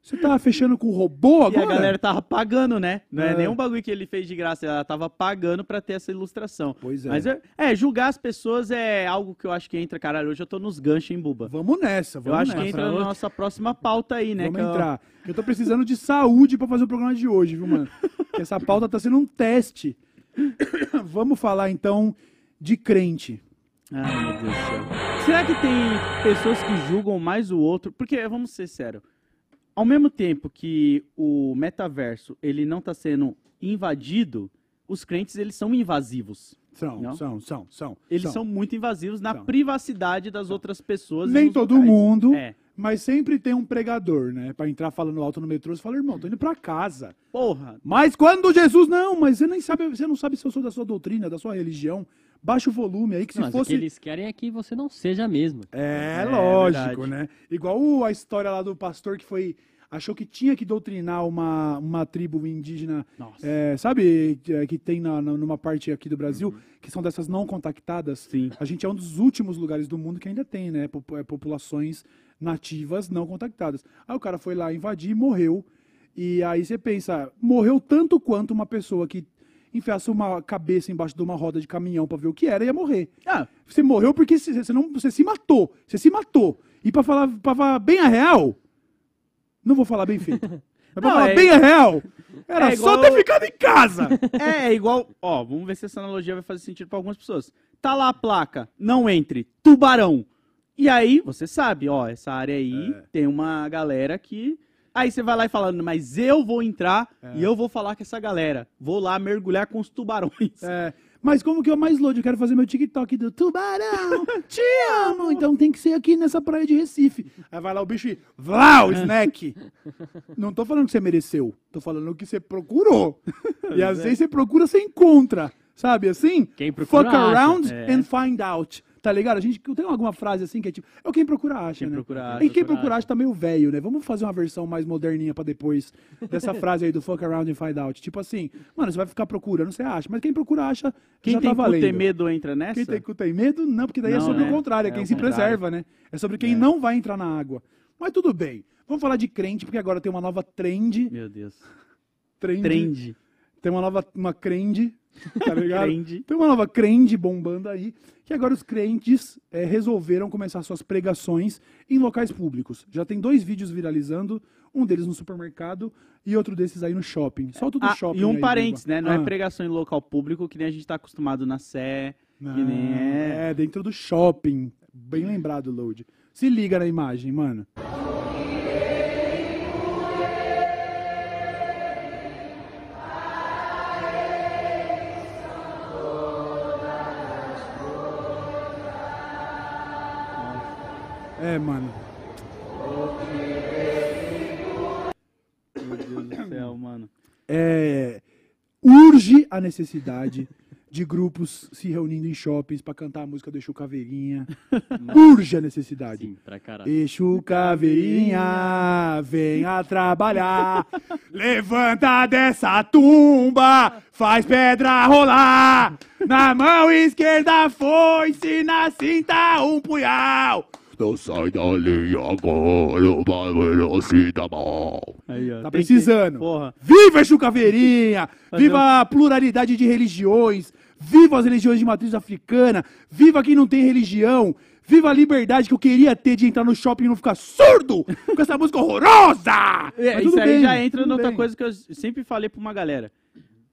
Você tá fechando com o robô E agora? a galera tava pagando, né? Não é, É. nenhum bagulho que ele fez de graça, ela tava pagando pra ter essa ilustração. Pois é. Mas é, é, julgar as pessoas é algo que eu acho que entra, caralho. Hoje eu tô nos ganchos, hein, Buba? Vamos nessa, Eu vamos acho nessa. que entra na nossa próxima pauta aí, né? Vamos que é entrar. Eu tô precisando de saúde pra fazer o programa de hoje, viu, mano? Porque essa pauta tá sendo um teste. Vamos falar então de crente. Ai, meu Deus do céu. Será que tem pessoas que julgam mais o outro? Porque, vamos ser sérios, ao mesmo tempo que o metaverso ele não está sendo invadido, os crentes eles são invasivos. São, Não? são, são, são. Eles são, muito invasivos na São. privacidade das outras pessoas. Nem todo locais. mundo, É. mas sempre tem um pregador, né? Pra entrar falando alto no metrô, você fala, irmão, tô indo pra casa. Porra. Mas quando Jesus. Não, mas você nem sabe, você não sabe se eu sou da sua doutrina, da sua religião. Baixa o volume aí, que se Mas o fosse. que eles querem é que você não seja mesmo. É, É, lógico, verdade. né? Igual o- a história lá do pastor que foi. Achou que tinha que doutrinar uma, uma tribo indígena, Nossa. é, sabe, é, que tem na, na- numa parte aqui do Brasil, Uhum. que são dessas não contactadas. Sim. A gente é um dos últimos lugares do mundo que ainda tem, né? é, populações nativas não contactadas. Aí o cara foi lá invadir e morreu. E aí você pensa, morreu tanto quanto uma pessoa que enfiasse uma cabeça embaixo de uma roda de caminhão pra ver o que era, ia morrer. Ah, Você morreu porque você, não, você se matou. Você se matou. E pra falar, pra falar bem a real, não vou falar bem feito. Mas pra Não, falar é- bem a real, era é só igual- ter ficado em casa. É, é igual. Ó, vamos ver se essa analogia vai fazer sentido pra algumas pessoas. Tá lá a placa, não entre, tubarão. E aí, você sabe, ó, essa área aí É. tem uma galera que. Aí você vai lá e falando, mas eu vou entrar e eu vou falar com essa galera. Vou lá mergulhar com os tubarões. É, mas como que é o mais load? Eu quero fazer meu TikTok do tubarão, te amo. Então tem que ser aqui nessa praia de Recife. Aí vai lá o bicho e vlau, snack. Não tô falando que você mereceu. Tô falando que você procurou. E às vezes você procura, você encontra. Sabe assim? Quem procura, Fuck around É. and find out. Tá ligado? A gente tem alguma frase assim que é tipo, é o quem procura acha, Quem né? procura. E quem Procura procura acha tá meio velho, né? Vamos fazer uma versão mais moderninha pra depois dessa frase aí do fuck around and find out. Tipo assim, mano, você vai ficar procurando, você acha. Mas quem procura acha, Quem já tem tá valendo. tem medo entra nessa? Quem tem cu tem medo? Não, porque daí é Não, sobre né? o contrário, é É quem se contrário. preserva, né? É sobre quem não vai entrar na água. Mas tudo bem. Vamos falar de crente, porque agora tem uma nova trend. Meu Deus. Trend. Trend. Tem uma nova uma crende, tá ligado? Tem uma nova crende bombando aí, que agora os crentes é, resolveram começar suas pregações em locais públicos. Já tem dois vídeos viralizando, um deles no supermercado e outro desses aí no shopping. Solta do Ah, shopping. e um aí, parênteses, né? Não é Ah, pregação em local público que nem a gente tá acostumado na Sé. não, que nem é. é, dentro do shopping. Bem lembrado, Load. Se liga na imagem, mano. É, mano. Meu Deus do céu, mano. é, urge a necessidade de grupos se reunindo em shoppings pra cantar a música do Exu Caveirinha. urge a necessidade. Sim, pra caralho. Exu Caveirinha, venha trabalhar. Levanta dessa tumba, faz pedra rolar. Na mão esquerda foice, na cinta um punhal. Não sai dali agora, uma velocidade mal. Aí, ó. Tá Tem precisando. Porra. Viva Exu Caveirinha! Viva a pluralidade de religiões! Viva as religiões de matriz africana! Viva quem não tem religião! Viva a liberdade que eu queria ter de entrar no shopping e não ficar surdo com essa música horrorosa! É, isso aí bem, já entra noutra bem. coisa que eu sempre falei pra uma galera.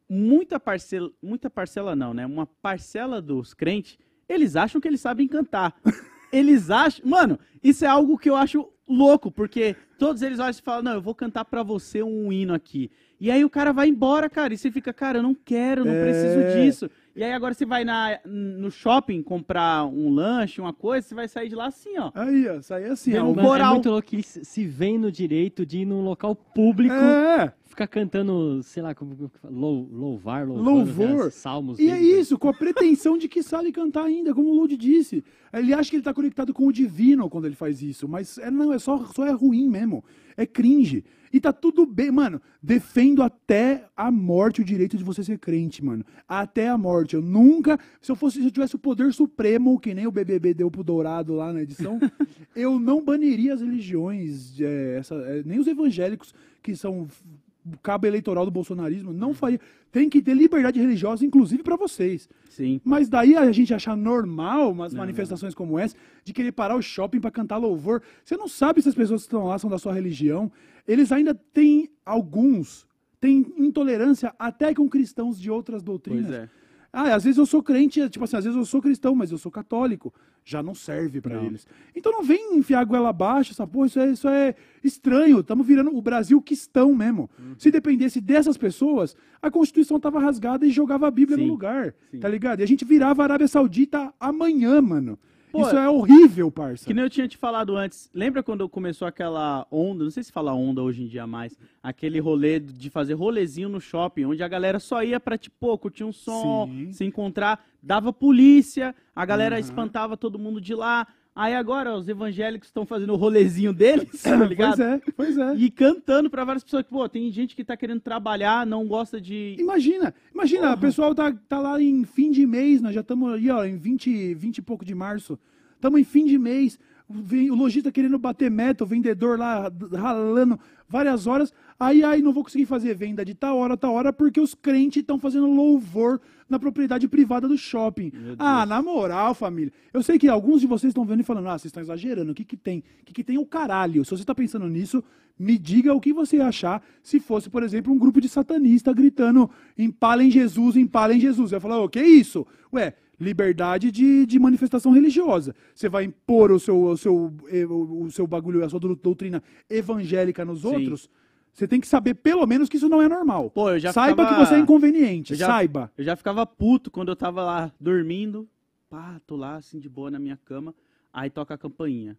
Muita parcela, muita parcela não, né? Uma parcela dos crentes, eles acham que eles sabem cantar. eles acham. Mano, isso é algo que eu acho louco, porque todos eles olham e falam: não, eu vou cantar pra você um hino aqui. E aí o cara vai embora, cara, e você fica, cara, eu não quero, não É. preciso disso. E aí agora você vai na, no shopping comprar um lanche, uma coisa, você vai sair de lá assim, ó. Aí, ó, é assim, ó. um coral. É muito louco que eles se veem no direito de ir num local público, É, ficar cantando, sei lá, como, como que fala? Lou- louvar, louvando, Louvor. né, salmos. E é né? isso, com a pretensão de que sabe cantar ainda, como o Lodi disse. Ele acha que ele tá conectado com o divino quando ele faz isso, mas é, não, é só, só é ruim mesmo. É cringe. E tá tudo bem, mano. Defendo até a morte o direito de você ser crente, mano. Até a morte. Eu nunca, se eu fosse, se eu tivesse o poder supremo, que nem o BBB deu pro Dourado lá na edição, eu não baniria as religiões, é, essa- é, nem os evangélicos que são cabo eleitoral do bolsonarismo, não faria. Tem que ter liberdade religiosa, inclusive pra vocês. Sim. Mas daí a gente achar normal umas Não, manifestações como essa, de querer parar o shopping pra cantar louvor. Você não sabe se as pessoas que estão lá são da sua religião. Eles ainda têm, alguns, têm intolerância até com cristãos de outras doutrinas. Pois é. Ah, às vezes eu sou crente, tipo assim, às vezes eu sou cristão, mas eu sou católico. Já não serve pra Não. eles. Então não vem enfiar a goela abaixo, essa porra, isso é, isso é estranho. Estamos virando o Brasil quistão mesmo. Uhum. Se dependesse dessas pessoas, a Constituição tava rasgada e jogava a Bíblia Sim, no lugar. sim. Tá ligado? E a gente virava a Arábia Saudita amanhã, mano. Pô, isso é horrível, parça. Que nem eu tinha te falado antes. Lembra quando começou aquela onda, não sei se fala onda hoje em dia mais, aquele rolê de fazer rolezinho no shopping, onde a galera só ia pra, tipo, curtir um som, Sim. se encontrar, dava polícia, a galera Uhum. espantava todo mundo de lá. Aí agora os evangélicos estão fazendo o rolezinho deles, tá ligado? pois é, pois é. E cantando pra várias pessoas. Pô, tem gente que tá querendo trabalhar, não gosta de. Imagina, imagina, Porra. o pessoal tá, tá lá em fim de mês, nós já estamos aí, ó, em 20, 20 e pouco de março. Estamos em fim de mês. Vem, o lojista querendo bater meta, o vendedor lá ralando várias horas. Aí, aí não vou conseguir fazer venda de tal hora, tal hora, porque os crentes estão fazendo louvor na propriedade privada do shopping. Ah, na moral, família. Eu sei que alguns de vocês estão vendo e falando, ah, vocês estão exagerando. O que que tem? O que que tem o caralho? Se você está pensando nisso, me diga o que você ia achar se fosse, por exemplo, um grupo de satanistas gritando empalem Jesus, empalem Jesus. Eu ia falar, o que é isso? Ué, liberdade de, de manifestação religiosa. Você vai impor o seu, o, seu, eh, o, seu bagulho, a sua dou- doutrina evangélica nos Sim. outros. Você tem que saber, pelo menos, que isso não é normal. Pô, eu já Saiba ficava- que você é inconveniente. Eu já- Saiba. Eu já ficava puto quando eu tava lá dormindo. Pá, tô lá assim de boa na minha cama. Aí toca a campainha.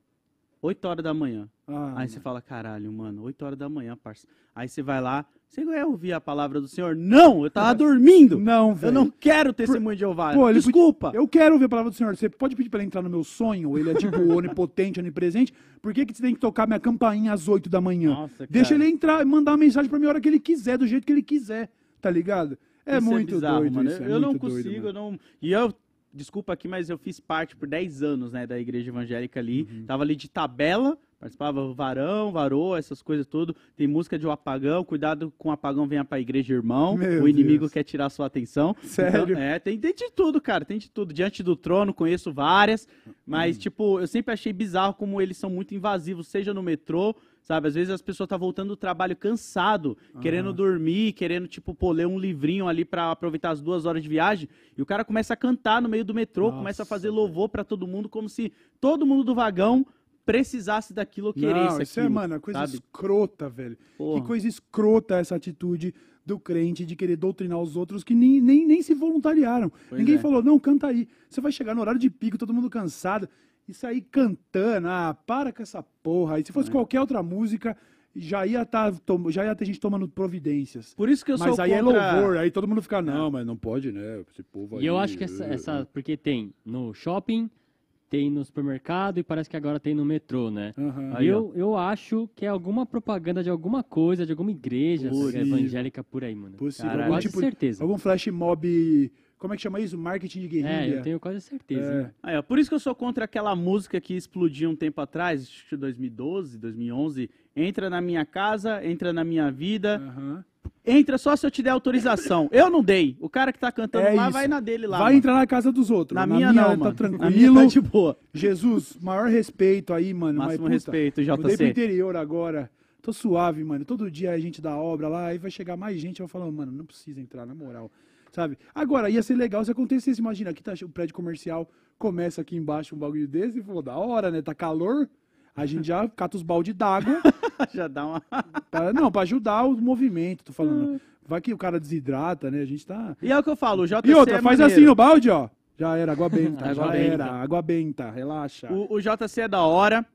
8 horas da manhã. Ah, Aí você fala, caralho, mano, 8 horas da manhã, parça. Aí você vai lá, você quer ouvir a palavra do Senhor? Não, eu tava dormindo. não, velho. eu não quero testemunho de Jeová. Pô, Desculpa. Eu quero ouvir a palavra do Senhor. Você pode pedir pra ele entrar no meu sonho? Ele é tipo onipotente, onipresente. Por que, que você tem que tocar minha campainha às 8 da manhã? Nossa, Deixa cara. ele entrar e mandar uma mensagem pra mim a hora que ele quiser, do jeito que ele quiser. Tá ligado? É Isso muito bizarro, doido mano. Eu, é eu não doido, consigo, mano. eu não. E eu, desculpa aqui, mas eu fiz parte por 10 anos, né, da igreja evangélica ali. Uhum. Tava ali de tabela, participava varão, varô, essas coisas tudo. Tem música de o apagão, cuidado com o apagão, venha pra igreja, irmão. Meu o inimigo Deus. quer tirar a sua atenção. Sério? Então, é, tem, tem de tudo, cara, tem de tudo. Diante do trono, conheço várias, mas, tipo, eu sempre achei bizarro como eles são muito invasivos, seja no metrô, sabe? Às vezes as pessoas estão voltando do trabalho cansado, querendo dormir, querendo, tipo, pô, ler um livrinho ali pra aproveitar as duas horas de viagem, e o cara começa a cantar no meio do metrô, Nossa, começa a fazer louvor pra todo mundo, como se todo mundo do vagão precisasse daquilo ou queresse Não, isso é, aquilo, mano, é coisa sabe? escrota, velho. Porra. Que coisa escrota essa atitude do crente de querer doutrinar os outros que nem, nem, nem se voluntariaram. Pois Ninguém é. falou, não, canta aí. Você vai chegar no horário de pico, todo mundo cansado. Isso aí cantando, ah, para com essa porra. E se É. fosse qualquer outra música, já ia, tá, já ia ter gente tomando providências. Por isso que eu Mas sou aí contra... é louvor, aí todo mundo fica, não, mas não pode, né? Esse povo aí. E eu acho que essa, essa- Porque tem no shopping, tem no supermercado e parece que agora tem no metrô, né? Aham. Aí, E eu, eu acho que é alguma propaganda de alguma coisa, de alguma igreja evangélica por aí, mano. Possível. Caralho. Algum tipo, certeza. algum flash mob. Como é que chama isso? Marketing de guerrilha. É, eu tenho quase certeza. É. né? Aí, ó, por isso que eu sou contra aquela música que explodiu um tempo atrás, acho que 2012, 2011. Entra na minha casa, entra na minha vida, Aham. entra só se eu te der autorização. Eu não dei. O cara que tá cantando É lá isso. vai na dele lá. Vai mano. entrar na casa dos outros. Na, minha, não, tá mano. tranquilo. Na minha tá de boa. Jesus, maior respeito aí, mano. mas, Máximo puta, respeito, Mudei pro JC. interior agora. Tô suave, mano. Todo dia a gente dá obra lá, aí vai chegar mais gente. Eu falo, mano, não precisa entrar, na moral. Sabe? Agora, ia ser legal se acontecesse. Imagina, aqui tá o prédio comercial, começa aqui embaixo um bagulho desse, e pô, da hora, né? Tá calor. A gente já cata os balde d'água, Já dá uma. pra- não, pra ajudar o movimento, tô falando. Vai que o cara desidrata, né? A gente tá... E é o que eu falo, o JC E outra, é faz maneiro. assim no balde, ó. Já era, água benta, Água já benta. era, água benta, relaxa. O, o JC é da hora,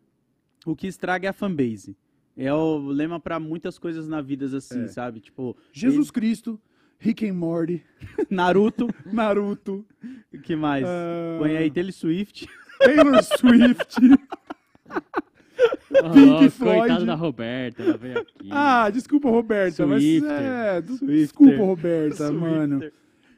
o que estraga é a fanbase. É o lema pra muitas coisas na vida, assim, É. sabe? Tipo, Jesus Cristo, Rick and Morty, Naruto, Naruto, o que mais? Ah. Põe aí Taylor Swift. Taylor Swift. Oh, Pink Floyd. Coitado da Roberta, ela veio aqui. Ah, desculpa, Roberta, mas Swifter. é, du- Swifter. desculpa, Roberta, Swifter. mano.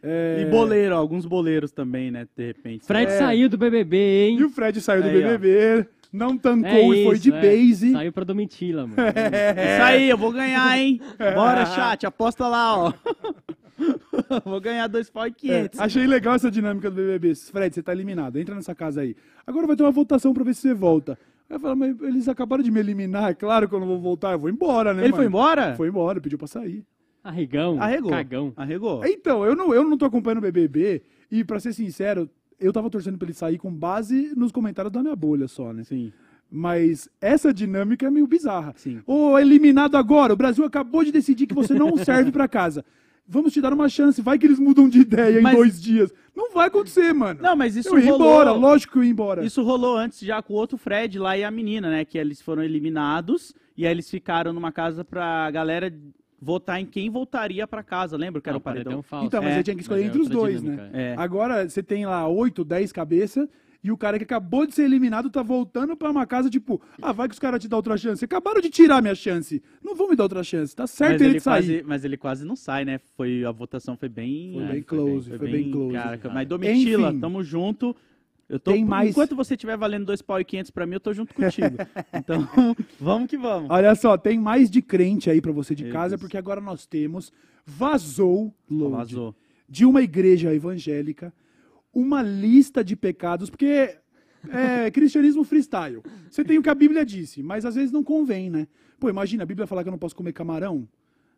É, E boleiro, alguns boleiros também, né? De repente. Fred É. saiu do BBB, hein? E o Fred saiu do Aí, ó. Não tancou É e foi de é. base. Saiu pra Domitila, mano. Isso aí, eu vou ganhar, hein? Bora, chat, aposta lá, ó. vou ganhar dois pau e É, quinhentos. achei legal essa dinâmica do BBB. Fred, você tá eliminado, entra nessa casa aí. Agora vai ter uma votação pra ver se você volta. Aí eu falo, mas eles acabaram de me eliminar, é claro que eu não vou voltar, eu vou embora, né, Ele mano? foi embora? Foi embora, pediu pra sair. Arregão. Arregou. Cagão. Arregou. Então, eu não, eu não tô acompanhando o BBB e, pra ser sincero, eu tava torcendo pra ele sair com base nos comentários da minha bolha só, né? Sim, Mas essa dinâmica é meio bizarra. sim. Ô, eliminado agora, o Brasil acabou de decidir que você não serve pra casa. Vamos te dar uma chance, vai que eles mudam de ideia Mas- em dois dias. Não vai acontecer, mano. Não, mas isso eu ia rolou. embora, lógico que eu ia embora. Isso rolou antes já com o outro Fred lá e a menina, né? Que eles foram eliminados e aí eles ficaram numa casa pra galera votar em quem voltaria pra casa. Lembra que era o paredão? falso. Então, mas É, você tinha que escolher é entre os dois, dinâmica, né? É. Agora você tem lá 8, 10 cabeças e o cara que acabou de ser eliminado tá voltando pra uma casa, tipo, ah, vai que os caras te dão outra chance. Acabaram de tirar minha chance. Não vão me dar outra chance. Tá certo mas, ele, ele de sair. quase, mas ele quase não sai, né? Foi, a votação foi bem. Foi É, bem foi close, foi, bem, close. Cara, mas Domitila, Enfim. tamo junto. Tô, Tem mais- Enquanto você estiver valendo dois pau e quinhentos pra mim, eu tô junto contigo. então, vamos que vamos. Olha só, tem mais de crente aí pra você de Meu casa, Deus. porque agora nós temos vazou, load, Vazou. de uma igreja evangélica uma lista de pecados, porque é cristianismo freestyle. Você tem o que a Bíblia disse, mas às vezes não convém, né? Pô, imagina a Bíblia falar que eu não posso comer camarão.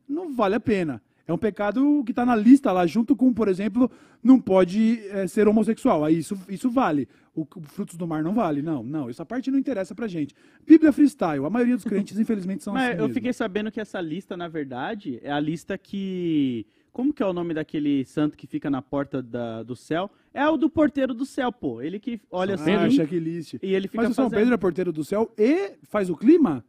Não vale a pena. É um pecado que tá na lista lá, junto com, por exemplo, não pode é, ser homossexual. Aí isso, isso vale. O, o frutos do mar não vale. Não, não. Essa parte não interessa pra gente. Bíblia freestyle. A maioria dos crentes, infelizmente, são Mas assim eu mesmo. fiquei sabendo que essa lista, na verdade, é a lista que. Como que é o nome daquele santo que fica na porta da- do céu? É o do porteiro do céu, pô. Ele que olha assim Ah, checklist. e ele fica Mas o São fazendo... Pedro é porteiro do céu e faz o clima?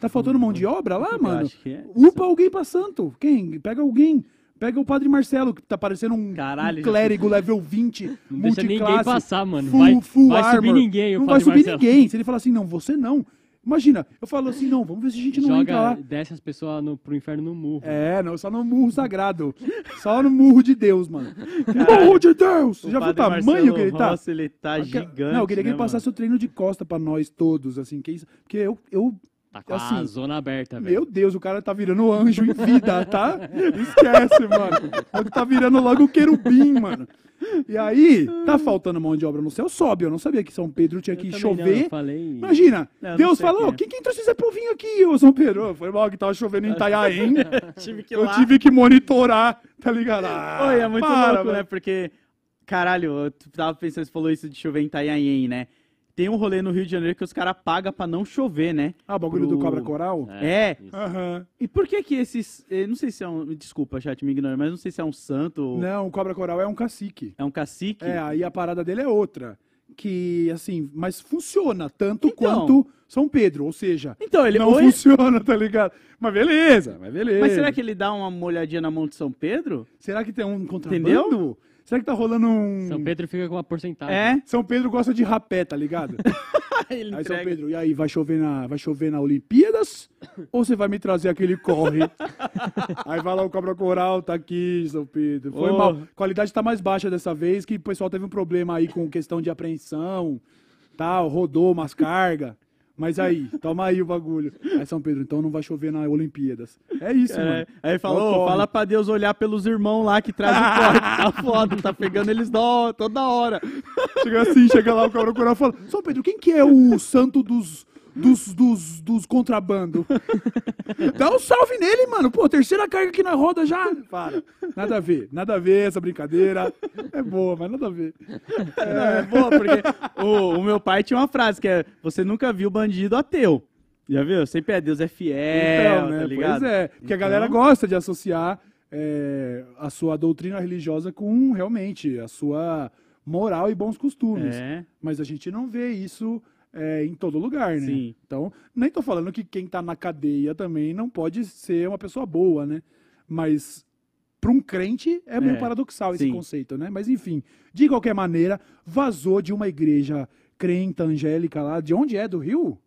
Tá faltando mão de obra lá, Eu mano? acho que é. Upa alguém pra santo. Quem? Pega alguém. Pega o Padre Marcelo, que tá parecendo um, Caralho, um clérigo level 20, Não deixa ninguém passar, mano. Full, vai full vai subir ninguém, o Não vai subir Marcelo. ninguém. Se ele falar assim, não, você não. Imagina, eu falo assim, não, vamos ver se a gente não entra Joga, lá. desce as pessoas no, pro inferno no murro. É, não, só no murro sagrado. Só no murro de Deus, mano. Murro de Deus! O Já viu o tamanho Marcelo que ele tá? Rossi, ele tá gigante. Não, eu queria que né, ele passasse o treino de costa pra nós todos, assim, que isso, porque eu, eu Tá com Assim, a zona aberta, velho. meu Deus, o cara tá virando anjo em vida, tá? Esquece, mano. Ele tá virando logo o querubim, mano. E aí, tá faltando mão de obra no céu, sobe. Eu não sabia que São Pedro tinha que não, chover. eu falei... Imagina, Não, eu não Deus falou, quem é. quem trouxe esse povinho aqui, ô São Pedro? Foi mal que tava chovendo em mano? tive que ir Eu lá. tive que monitorar, tá ligado? Ah, Oi, é muito para, louco, velho. né? Porque, caralho, eu tava pensando, você falou isso de chover em Itanhaém, né? Tem um rolê no Rio de Janeiro que os caras pagam pra não chover, né? Ah, o bagulho do Pro- cobra coral? É. isso. Aham. E por que que esses... eh, Não sei se é um... Desculpa, chat, me ignora, mas não sei se é um santo ou Não, o cobra coral é um cacique. é um cacique. É, aí a parada dele é outra. Que, assim, mas funciona tanto Então. quanto São Pedro, ou seja, Então, ele não foi... funciona, tá ligado? Mas beleza, mas beleza. Mas será que ele dá uma molhadinha na mão de São Pedro? Será que tem um contrabando? Entendeu? Será que tá rolando um... São Pedro fica com uma porcentagem. É. São Pedro gosta de rapé, tá ligado? ele Aí São entrega. Pedro, e aí, vai chover na, vai chover na Olimpíadas? ou você vai me trazer aquele corre? aí vai lá o Cobra Coral, tá aqui, São Pedro. Foi Ô. mal. Qualidade tá mais baixa dessa vez, que o pessoal teve um problema aí com questão de apreensão, tal, rodou umas cargas. Mas aí, toma aí o bagulho. Aí São Pedro, então não vai chover na Olimpíadas. É isso, É, mano. aí falou, Ó, "Ô, corre. fala pra Deus olhar pelos irmãos lá que traz o corte. Tá foda, tá pegando eles toda hora. Chega assim, chega lá o Cobra Coral e fala, São Pedro, quem que é o santo dos, dos, dos, dos contrabando. Dá um salve nele, mano. Pô, terceira carga aqui na roda já. Para. Nada a ver. Nada a ver essa brincadeira. É boa, mas nada a ver. Não, é boa, porque o, o meu pai tinha uma frase que é: Você nunca viu bandido ateu. Já viu? Sempre é Deus é fiel, Então, né? tá ligado? Pois é. Porque a Então- galera gosta de associar é, a sua doutrina religiosa com realmente a sua moral e bons costumes. É, Mas a gente não vê isso é, em todo lugar, né? Sim. Então, nem tô falando que quem tá na cadeia também não pode ser uma pessoa boa, né? Mas para um crente é meio É, paradoxal esse sim. conceito, né? Mas enfim, de qualquer maneira, vazou de uma igreja crenta angélica lá, de onde é? Do Rio?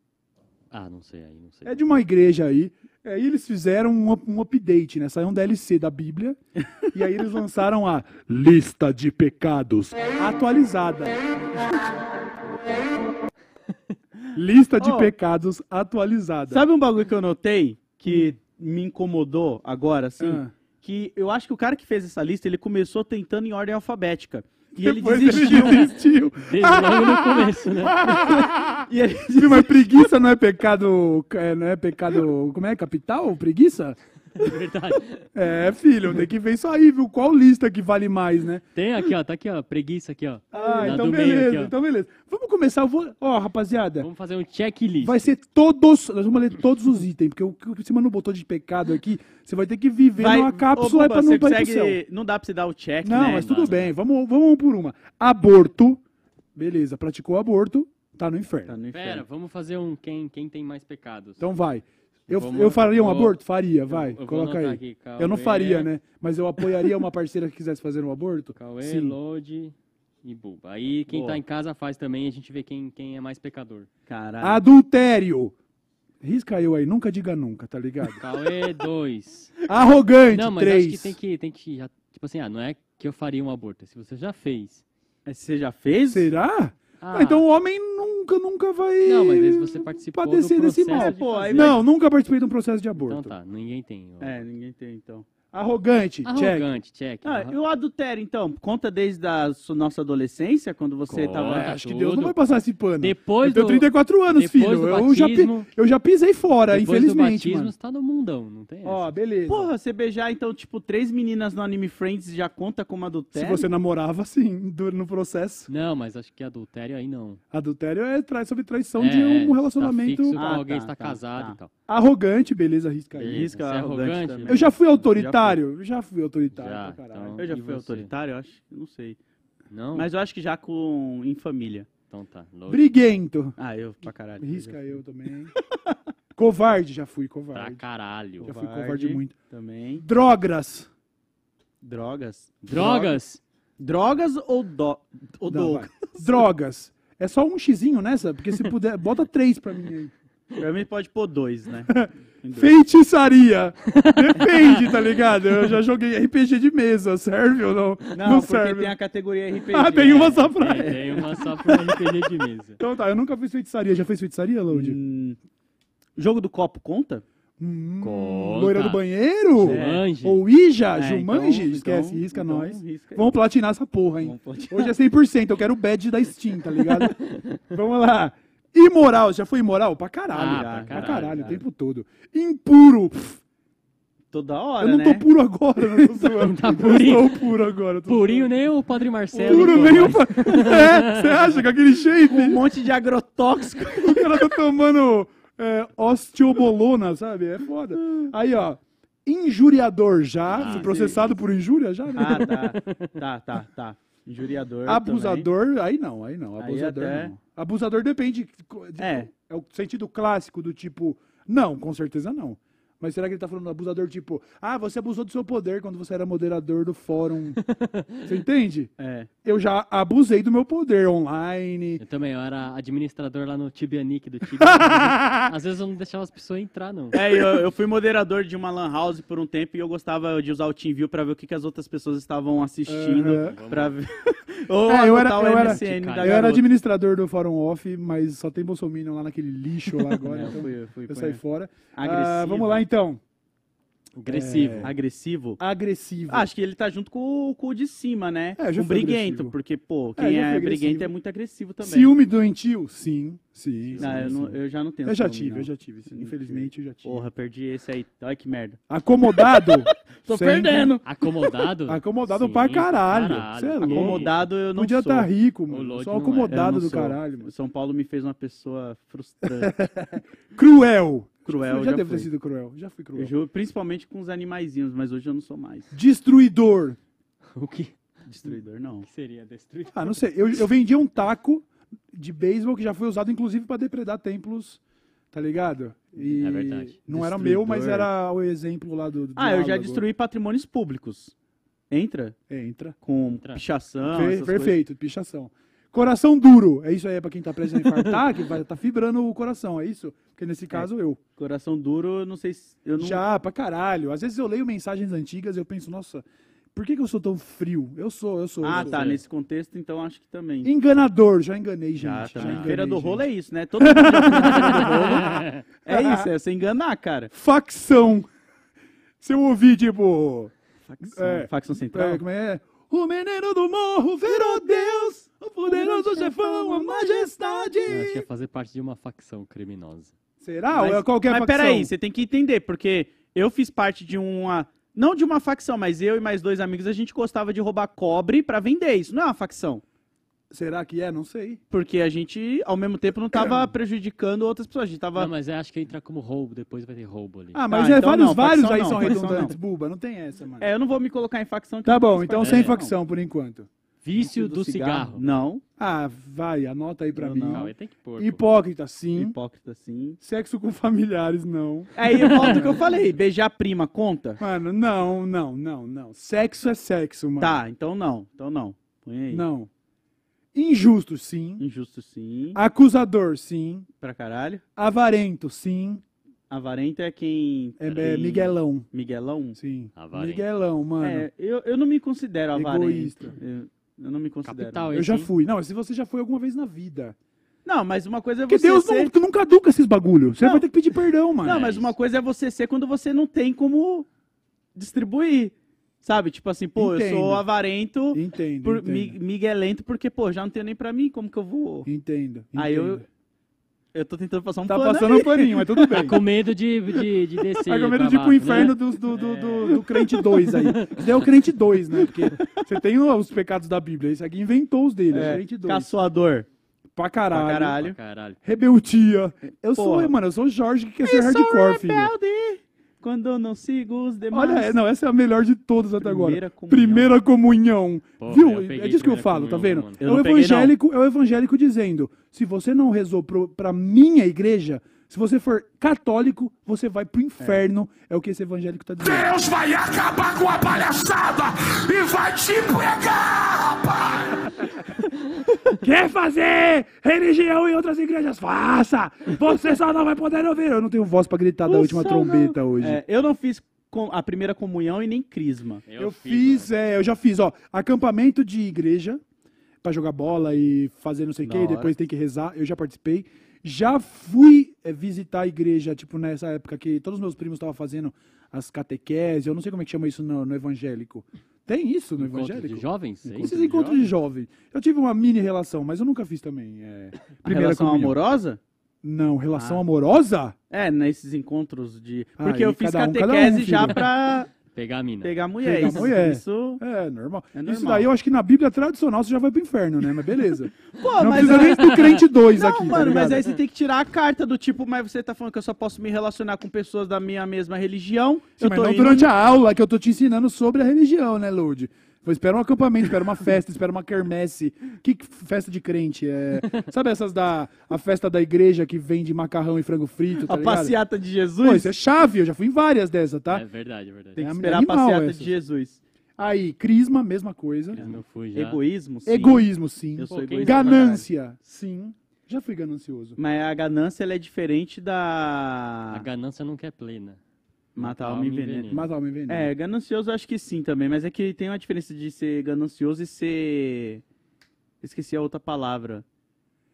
Ah, não sei aí, não sei. É de uma igreja aí. Aí eles fizeram um, um update, né? Saiu um DLC da Bíblia. e aí eles lançaram a lista de pecados atualizada. Lista de Oh. pecados atualizada. Sabe um bagulho que eu notei que me incomodou agora, assim? Ah. Que eu acho que o cara que fez essa lista, ele começou tentando em ordem alfabética. E ele desistiu. Ele desistiu. Desde logo no começo, né? e ele Sim, Mas preguiça não é pecado. é, Não é pecado. Como é? Capital? Preguiça? Verdade. É, filho, tem que ver isso aí, viu? Qual lista que vale mais, né? Tem aqui, ó. Tá aqui, ó. Preguiça aqui, ó. Ah, então beleza, aqui, ó. então beleza. Vamos começar, eu vou. Ó, rapaziada, Vamos fazer um checklist. vai ser todos. Nós vamos ler todos os itens, porque o que o cima não botou de pecado aqui, você vai ter que viver vai... numa cápsula Ô, pra Buba, não pra pro consegue... Não dá pra você dar o check, Não, né? mas tudo Não, bem, vamos, vamos um por uma. Aborto, beleza, praticou aborto, tá no inferno. Tá no inferno. Pera, vamos fazer um quem, quem tem mais pecados. Então vai. Eu, Vamos- eu faria um vou- aborto? Faria, eu- vai, eu vou coloca aí. aqui, eu não faria, né? Mas eu apoiaria uma parceira que quisesse fazer um aborto. Cauê, Sim. Lodi e Buba. Aí quem Boa. tá em casa faz também, a gente vê quem, quem é mais pecador. Caralho. Adultério. Risca eu aí, nunca diga nunca, tá ligado? Cauê, dois. Arrogante, Não, mas três. acho que tem que, tem que já, tipo assim, ah, não é que eu faria um aborto, é se você já fez. Mas Você já fez? Será? Ah, Ah, então o homem nunca, nunca vai Não, mas às vezes você participou do padecer desse processo mal. de Pô, aí. Não, nunca participei de um processo de aborto. Então tá, ninguém tem. ó. É, ninguém tem, então. Arrogante, check. Arrogante, check. Ah, e o adultério, então? Conta desde a sua nossa adolescência, quando você Conta. tava... Acho que. Deus não vai passar esse pano. Depois eu tenho do- 34 anos, depois filho. do Eu já, eu já pisei fora, Depois infelizmente, do batismo, mano. você tá no mundão, não tem Ó, essa. beleza. Porra, você beijar, então, tipo, três meninas no Anime Friends já conta como Se adultério? você namorava, sim, no processo. Não, mas acho que adultério aí não. Adultério é sobre traição É, de um tá relacionamento fixo com Ah, alguém tá, está tá, casado tá. e tal. Arrogante, beleza, risca aí. Beleza, Risca é arrogante arrogante? também. Eu já fui autoritário, eu já fui autoritário Já, pra caralho. então- Eu já fui você? autoritário, eu acho? Eu Não sei. Não? Mas eu acho que já com... em família. Então tá. Lodi. Briguento. Ah, eu pra caralho. Risca eu também. covarde, já fui Pra covarde. caralho. Já fui Covarde. covarde muito. Também. Drogas. Drogas. Drogas? Drogas ou do... ou Não, do... vai. Drogas. É só um xizinho nessa? Porque se puder, bota três pra mim aí. Pra mim pode pôr dois, né? Dois. Feitiçaria. Depende, tá ligado? Eu já joguei RPG de mesa. Serve ou não? Não, porque serve. tem a categoria RPG. Ah, tem uma só pra É, tem uma só pro RPG de mesa. Então tá, eu nunca fiz feitiçaria. Já fez feitiçaria, Load? Hum, jogo do copo conta? Hum, Conta. loira do banheiro? Jumanji. Ou Ija, É, Jumanji? então- Esquece, então- risca então nós. risca. Vamos platinar essa porra, hein? Hoje é 100%, eu quero o badge da Steam, tá ligado? Vamos lá. Imoral, já foi imoral? Pra caralho. Ah, pra pra caralho, caralho, o cara. tempo todo. Impuro. pff, Toda hora, eu não né? tô puro agora, não tô zoando. Tá Eu purinho. tô puro agora. eu tô Purinho nem o Padre Marcelo. Puro nem o... mas- É, você acha que aquele shape? Um monte de agrotóxico. O cara tá tomando é, osteobolona, sabe? É foda. Aí, ó. Injuriador já. Ah, fui processado por injúria já, né? Ah, tá. Tá, tá, tá. Injuriador. Abusador, aí não, aí não. Aí Abusador até- não. Abusador depende. de- É. É o sentido clássico do tipo. Não, com certeza não. Mas será que ele tá falando abusador tipo, ah, você abusou do seu poder quando você era moderador do fórum. você entende? É. Eu já abusei do meu poder online. Eu também, eu era administrador lá no Tibianic do Tibia. Às vezes eu não deixava as pessoas entrar, não. É, eu, eu fui moderador de uma lan house por um tempo e eu gostava de usar o TeamView pra ver o que, que as outras pessoas estavam assistindo. Aham. Pra ver. Ou É, eu era- eu era- Eu Eu era administrador do fórum off, mas só tem Bolsonaro lá naquele lixo lá agora. É, eu então fui, eu fui, eu fui. saí fora. Agressivo. Ah, vamos lá então. Agressivo. É. Agressivo. Agressivo. Ah, acho que ele tá junto com, o- com o de cima, né? É, já com o briguento, agressivo. porque, pô, É, quem é, fui briguento é muito agressivo também. Ciúme doentio? Sim. Sim, sim, Não, eu, não- sim. eu já não tenho. Eu já tive, eu já tive. sim. Infelizmente, eu já tive. Porra, perdi esse aí. Olha que merda. Acomodado. Tô sempre- perdendo. Acomodado? Acomodado Sim, pra caralho. Cê é louco. Acomodado eu não Podia sou. estar rico, O mano. Só é. acomodado não do sou. caralho, mano. São Paulo me fez uma pessoa frustrante, Cruel. cruel. Eu já, já devo fui. ter sido cruel. Já fui cruel. juro, principalmente com os animaizinhos, mas hoje eu não sou mais. Destruidor. O que, Destruidor, não. que seria destruir? Ah, não sei. Eu, eu vendia um taco de beisebol que já foi usado, inclusive, pra depredar templos. Tá ligado? E É verdade. Não era meu, mas era o exemplo lá do. do Ah, eu já destruí patrimônios públicos. Entra É, entra. com Entra. pichação, essas perfeito, pichação. Coração duro. É isso aí, é pra quem tá prestes a infartar, que vai tá fibrando o coração, é isso? Porque nesse caso, eu. coisas. Coração duro, eu não sei se... Eu não... Já, pra caralho. Às vezes eu leio mensagens antigas e eu penso, nossa, por que, que eu sou tão frio? Eu sou, eu sou. Ah, eu sou. tá. Nesse contexto, então acho que também. Enganador, já enganei, gente. Já, também. enganei, Feira do gente. rolo é isso, né? Todo mundo já feira do rolo. É isso, é você enganar, cara. Facção. Se eu ouvir, tipo. Facção, É. facção central. É, como é? O menino do morro virou Deus, o poderoso chefão, a majestade. Eu acho que ia fazer parte de uma facção criminosa. Será? Ou é qualquer mas facção? peraí, você tem que entender, porque eu fiz parte de uma. Não de uma facção, mas eu e mais dois amigos a gente gostava de roubar cobre pra vender. Isso não é uma facção. Será que é? Não sei. Porque a gente, ao mesmo tempo, não tava prejudicando outras pessoas. A gente tava. Não, mas eu acho que entra como roubo, depois vai ter roubo ali. Ah, mas Ah, é, então vários, não, vários facção aí não, são facção redundantes, não. buba. Não tem essa, mano. É, eu não vou me colocar em facção. que Tá não bom, faço então parte sem facção por enquanto. Vício do, cigarro. Não. Ah, vai, anota aí pra Eu mim. não. Não, ele tem que pôr. pô. Hipócrita, sim. Hipócrita, sim. Sexo com familiares, não. Aí volta o que eu falei. Beijar a prima conta? Mano, não, não, não, não. Sexo é sexo, mano. Tá, então não. Então não. Põe aí. Não. Injusto, sim. Injusto, sim. Acusador, sim. Pra caralho. Avarento, sim. Avarento é quem. É, é Miguelão, Miguelão? sim. Avarento. Miguelão, mano. É, eu, eu não me considero avarento. Egoísta. Eu, eu não me considero. Capital, Eu já hein? fui. Não, se você já foi alguma vez na vida. Não, mas uma coisa é Porque você Deus ser... não, caduca esses bagulho. Você Não. vai ter que pedir perdão, mano. Não, É mas uma coisa é você ser quando você não tem como distribuir. Sabe? Tipo assim, pô, eu Entendo. sou avarento, Entendo, por, entendo. miguelento, porque, pô, já não tenho nem pra mim, como que eu vou... Entendo, Aí eu- entendo. Eu tô tentando passar um Tá pano passando aí. um paninho, mas tudo bem. Tá com medo de, de, de descer. Tá com medo pra de ir pro baixo, inferno né? do, do, do, do, do crente 2 aí. Isso daí é o crente 2, né? Porque você tem os pecados da Bíblia. Esse aqui inventou os dele, é, o É, crente 2. caçoador. Pra caralho. Pra caralho. Pra caralho. Rebeldia. Eu sou, Porra. mano, eu sou o Jorge que quer ser hardcore, filho. rebelde quando eu não sigo os demais. Olha, é, não, essa é a melhor de todas até agora. Primeira comunhão. Primeira comunhão. Porra, Viu? É disso que eu falo, tá vendo? É o, peguei, não. evangélico, é o evangélico dizendo: se você não rezou pro, pra minha igreja, se você for católico, você vai pro inferno. É, o que esse evangélico tá dizendo. Deus vai acabar com a palhaçada e vai te pegar, rapaz! Quer fazer religião em outras igrejas? Faça! Você só não vai poder ouvir. Eu não tenho voz pra gritar da última trombeta hoje. É, eu não fiz a primeira comunhão e nem crisma. Eu, fiz, é, eu já fiz, ó, acampamento de igreja pra jogar bola e fazer não sei o que, depois tem que rezar. Eu já participei. Já fui é, visitar a igreja, tipo, nessa época que todos os meus primos estavam fazendo as catequeses, eu não sei como é que chama isso no, no evangélico. Tem isso no Encontro evangélico? de jovens? é Esses isso? encontros de jovem. Eu tive uma mini relação, mas eu nunca fiz também. É, A relação comunhão. amorosa? Não, relação Ah. amorosa? É, nesses encontros de. Ah, Porque aí eu fiz cada um, cada um, catequese já filho. pra Pegar a mina. pegar mulher. Pegar isso, mulher. isso- É, normal. É Isso normal. daí eu acho que na Bíblia tradicional você já vai pro inferno, né? Mas beleza. Pô, não mas precisa nem do crente 2 Não, aqui, tá mano, mas ligado? aí você tem que tirar a carta do tipo, mas você tá falando que eu só posso me relacionar com pessoas da minha mesma religião. Sim, eu mas tô não indo... durante a aula que eu tô te ensinando sobre a religião, né, Load? Vou espera um acampamento, espera uma festa, espera uma quermesse. Que festa de crente? É... Sabe essas da a festa da igreja que vende macarrão e frango frito, tá a ligado? passeata de Jesus. Pô, isso é chave, eu já fui em várias dessas, tá? É verdade, é verdade. Tem que É esperar a passeata essas. de Jesus. Aí, crisma, mesma coisa. Eu fui já. Egoísmo, sim. Egoísmo, sim. Eu sou egoísta. Ganância, sim. Já fui ganancioso. Mas a ganância ela é diferente A da. ganância nunca é plena. Matar alma e enveneno. Mas alma e veneno. É, ganancioso acho que sim também, mas é que tem uma diferença de ser ganancioso e ser. Esqueci a outra palavra.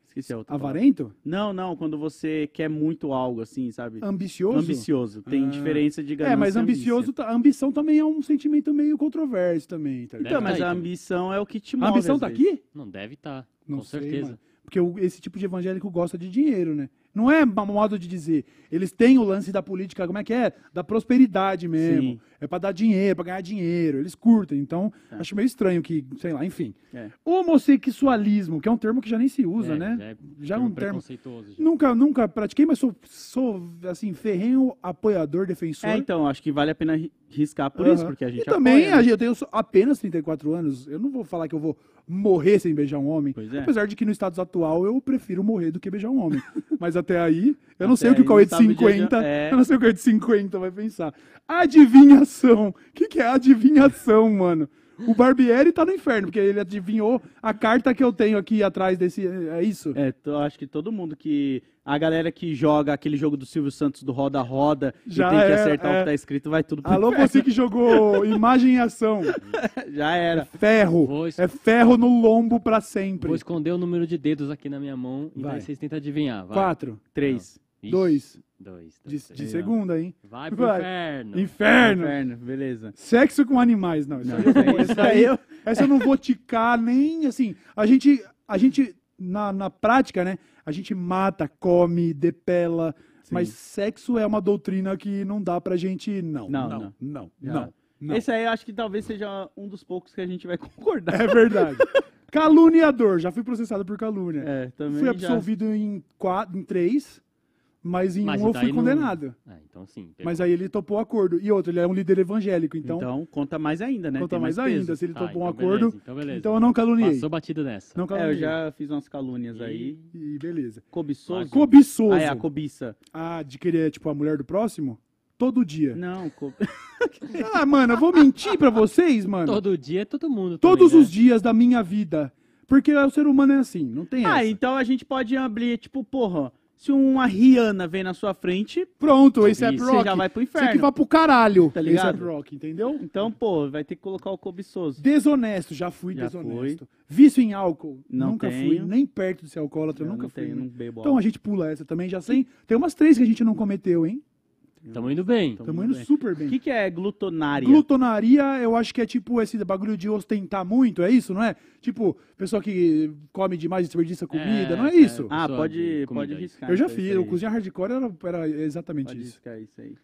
Esqueci a outra palavra. Avarento? Não, não, quando você quer muito algo, assim, sabe? Ambicioso? Ambicioso. Tem Ah. diferença de ganância É, mas ambicioso, ambícia. tá- ambição também é um sentimento meio controverso também, tá ligado? Então, mas tá a ambição é o que te A move. ambição às tá vezes. aqui? Não, deve estar, Não com sei, certeza. mano. Porque esse tipo de evangélico gosta de dinheiro, né? Não é modo de dizer. Eles têm o lance da política, como é que é? Da prosperidade mesmo. Sim. É pra dar dinheiro, pra ganhar dinheiro. Eles curtem. Então, acho meio estranho que, sei lá, enfim. É. Homossexualismo, que é um termo que já nem se usa, É, né? Já é, é um termo. preconceituoso. já. Nunca, nunca pratiquei, mas sou, sou assim, ferrenho apoiador, defensor. É, então, acho que vale a pena ri- riscar por isso, porque a gente E também, apoia, né? eu tenho apenas 34 anos. Eu não vou falar que eu vou morrer sem beijar um homem. Pois é. Apesar de que no status atual eu prefiro morrer do que beijar um homem. Mas até aí, eu não Até sei o que o Cauê de não sabe de 50. onde- é. Eu não sei o que o Cauê de 50 vai pensar. Adivinhação. O que, que é adivinhação, mano? O Barbieri tá no inferno, porque ele adivinhou a carta que eu tenho aqui atrás desse. É isso? É, tô- acho que todo mundo que. A galera que joga aquele jogo do Silvio Santos do Roda Roda Já e tem que é, acertar o é. que tá escrito, vai tudo pro Alô, inferno. você que jogou imagem e ação. Já era. Ferro. É ferro no lombo pra sempre. Vou esconder o número de dedos aqui na minha mão e Vai. daí vocês tentam adivinhar. Vai. Quatro. Três. Ixi, Dois. Dois. De, dois, de três. segunda, hein? Vai pro Vai. inferno. Inferno. Inferno, beleza. Sexo com animais, não. Isso Não, aí isso essa, aí eu- essa eu não vou ticar nem assim. A gente, a gente na, na prática, né? A gente mata, come, depela. Mas sexo é uma doutrina que não dá pra gente. Não, Não, não, não. não, Já. não. não. Esse aí eu acho que talvez seja um dos poucos que a gente vai concordar. É verdade. Caluniador, já fui processado por calúnia. É, também fui já- absolvido em, quatro, em três, mas em Mas um eu fui não- condenado. Ah, então sim. Mas aí ele topou o acordo. E outro, ele é um líder evangélico, então, Então, conta mais ainda, né? conta Tem mais, peso. ainda. Se ele Ah, topou um então acordo, beleza, então beleza. então eu não caluniei. Passou batido nessa. Não É, caluniei. eu já fiz umas calúnias aí. E beleza. Cobiçoso. Cobiçoso. Ah, é, a cobiça. Ah, de querer, tipo, a mulher do próximo? Todo dia. Não, co... Ah, mano, eu vou mentir pra vocês, mano. Todo dia é todo mundo. Todos também, os dias da minha vida. Porque o ser humano é assim, não tem Ah, essa. então a gente pode abrir, tipo, porra, se uma Rihanna vem na sua frente, Pronto, A$AP Isso, Rock. você já vai pro Você que inferno. vai pro caralho, Tá ligado? A$AP Rock, entendeu? Então, pô, vai ter que colocar o cobiçoso. Desonesto, já fui Já desonesto. Vício em álcool, Não nunca tenho. fui, nem perto de ser alcoólatra, Eu nunca não fui. tenho, né? não bebo Então a gente pula essa também, já sei. Tem umas três que a gente não cometeu, hein? Tamo indo bem. Tamo Estamos indo bem. super O bem. que, que é glutonária? Glutonaria, eu acho que é tipo esse bagulho de ostentar muito, é isso, não é? Tipo, pessoa que come demais e desperdiça comida, não é isso? Ah, Pessoa pode, de pode riscar. eu já isso fiz, aí. o cozinha hardcore era, era exatamente Pode isso. riscar isso aí.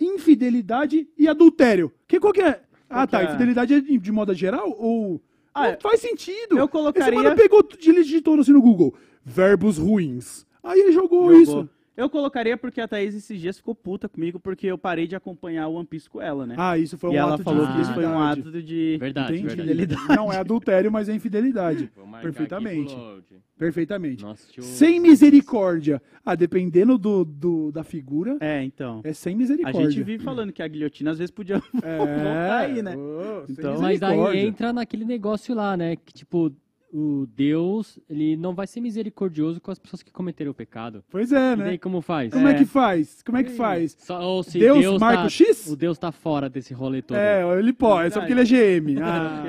Infidelidade e adultério. Que qual que é? Ah, tá. é? Infidelidade é de, de modo geral ou. Ah, não faz sentido. eu colocaria- Esse mano pegou, ele digitou assim no Google: verbos ruins. Aí ele jogou, Jogou. isso. Eu colocaria porque a Thaís esses dias ficou puta comigo porque eu parei de acompanhar o One Piece com ela, né? Ah, isso foi um e ela ato falou de que isso foi um infidelidade. ato de... Verdade, Entendi. verdade. Não é adultério, mas é infidelidade. Perfeitamente. Perfeitamente. Nossa, tio... Sem misericórdia. Ah, dependendo do, do- da figura, É, então. é sem A misericórdia. gente vive falando que a guilhotina às vezes podia É, voltar aí, né? sem Então- Mas misericórdia. entra naquele negócio lá, né? Que tipo, o Deus, ele não vai ser misericordioso com as pessoas que cometeram o pecado. Pois é, E daí né? como faz? Como é. É. que faz? Como é que faz? Só, ou se Deus Deus, marca tá, o X? O Deus tá fora desse rolê todo. É, ele pode, é só porque ele é GM. Ah,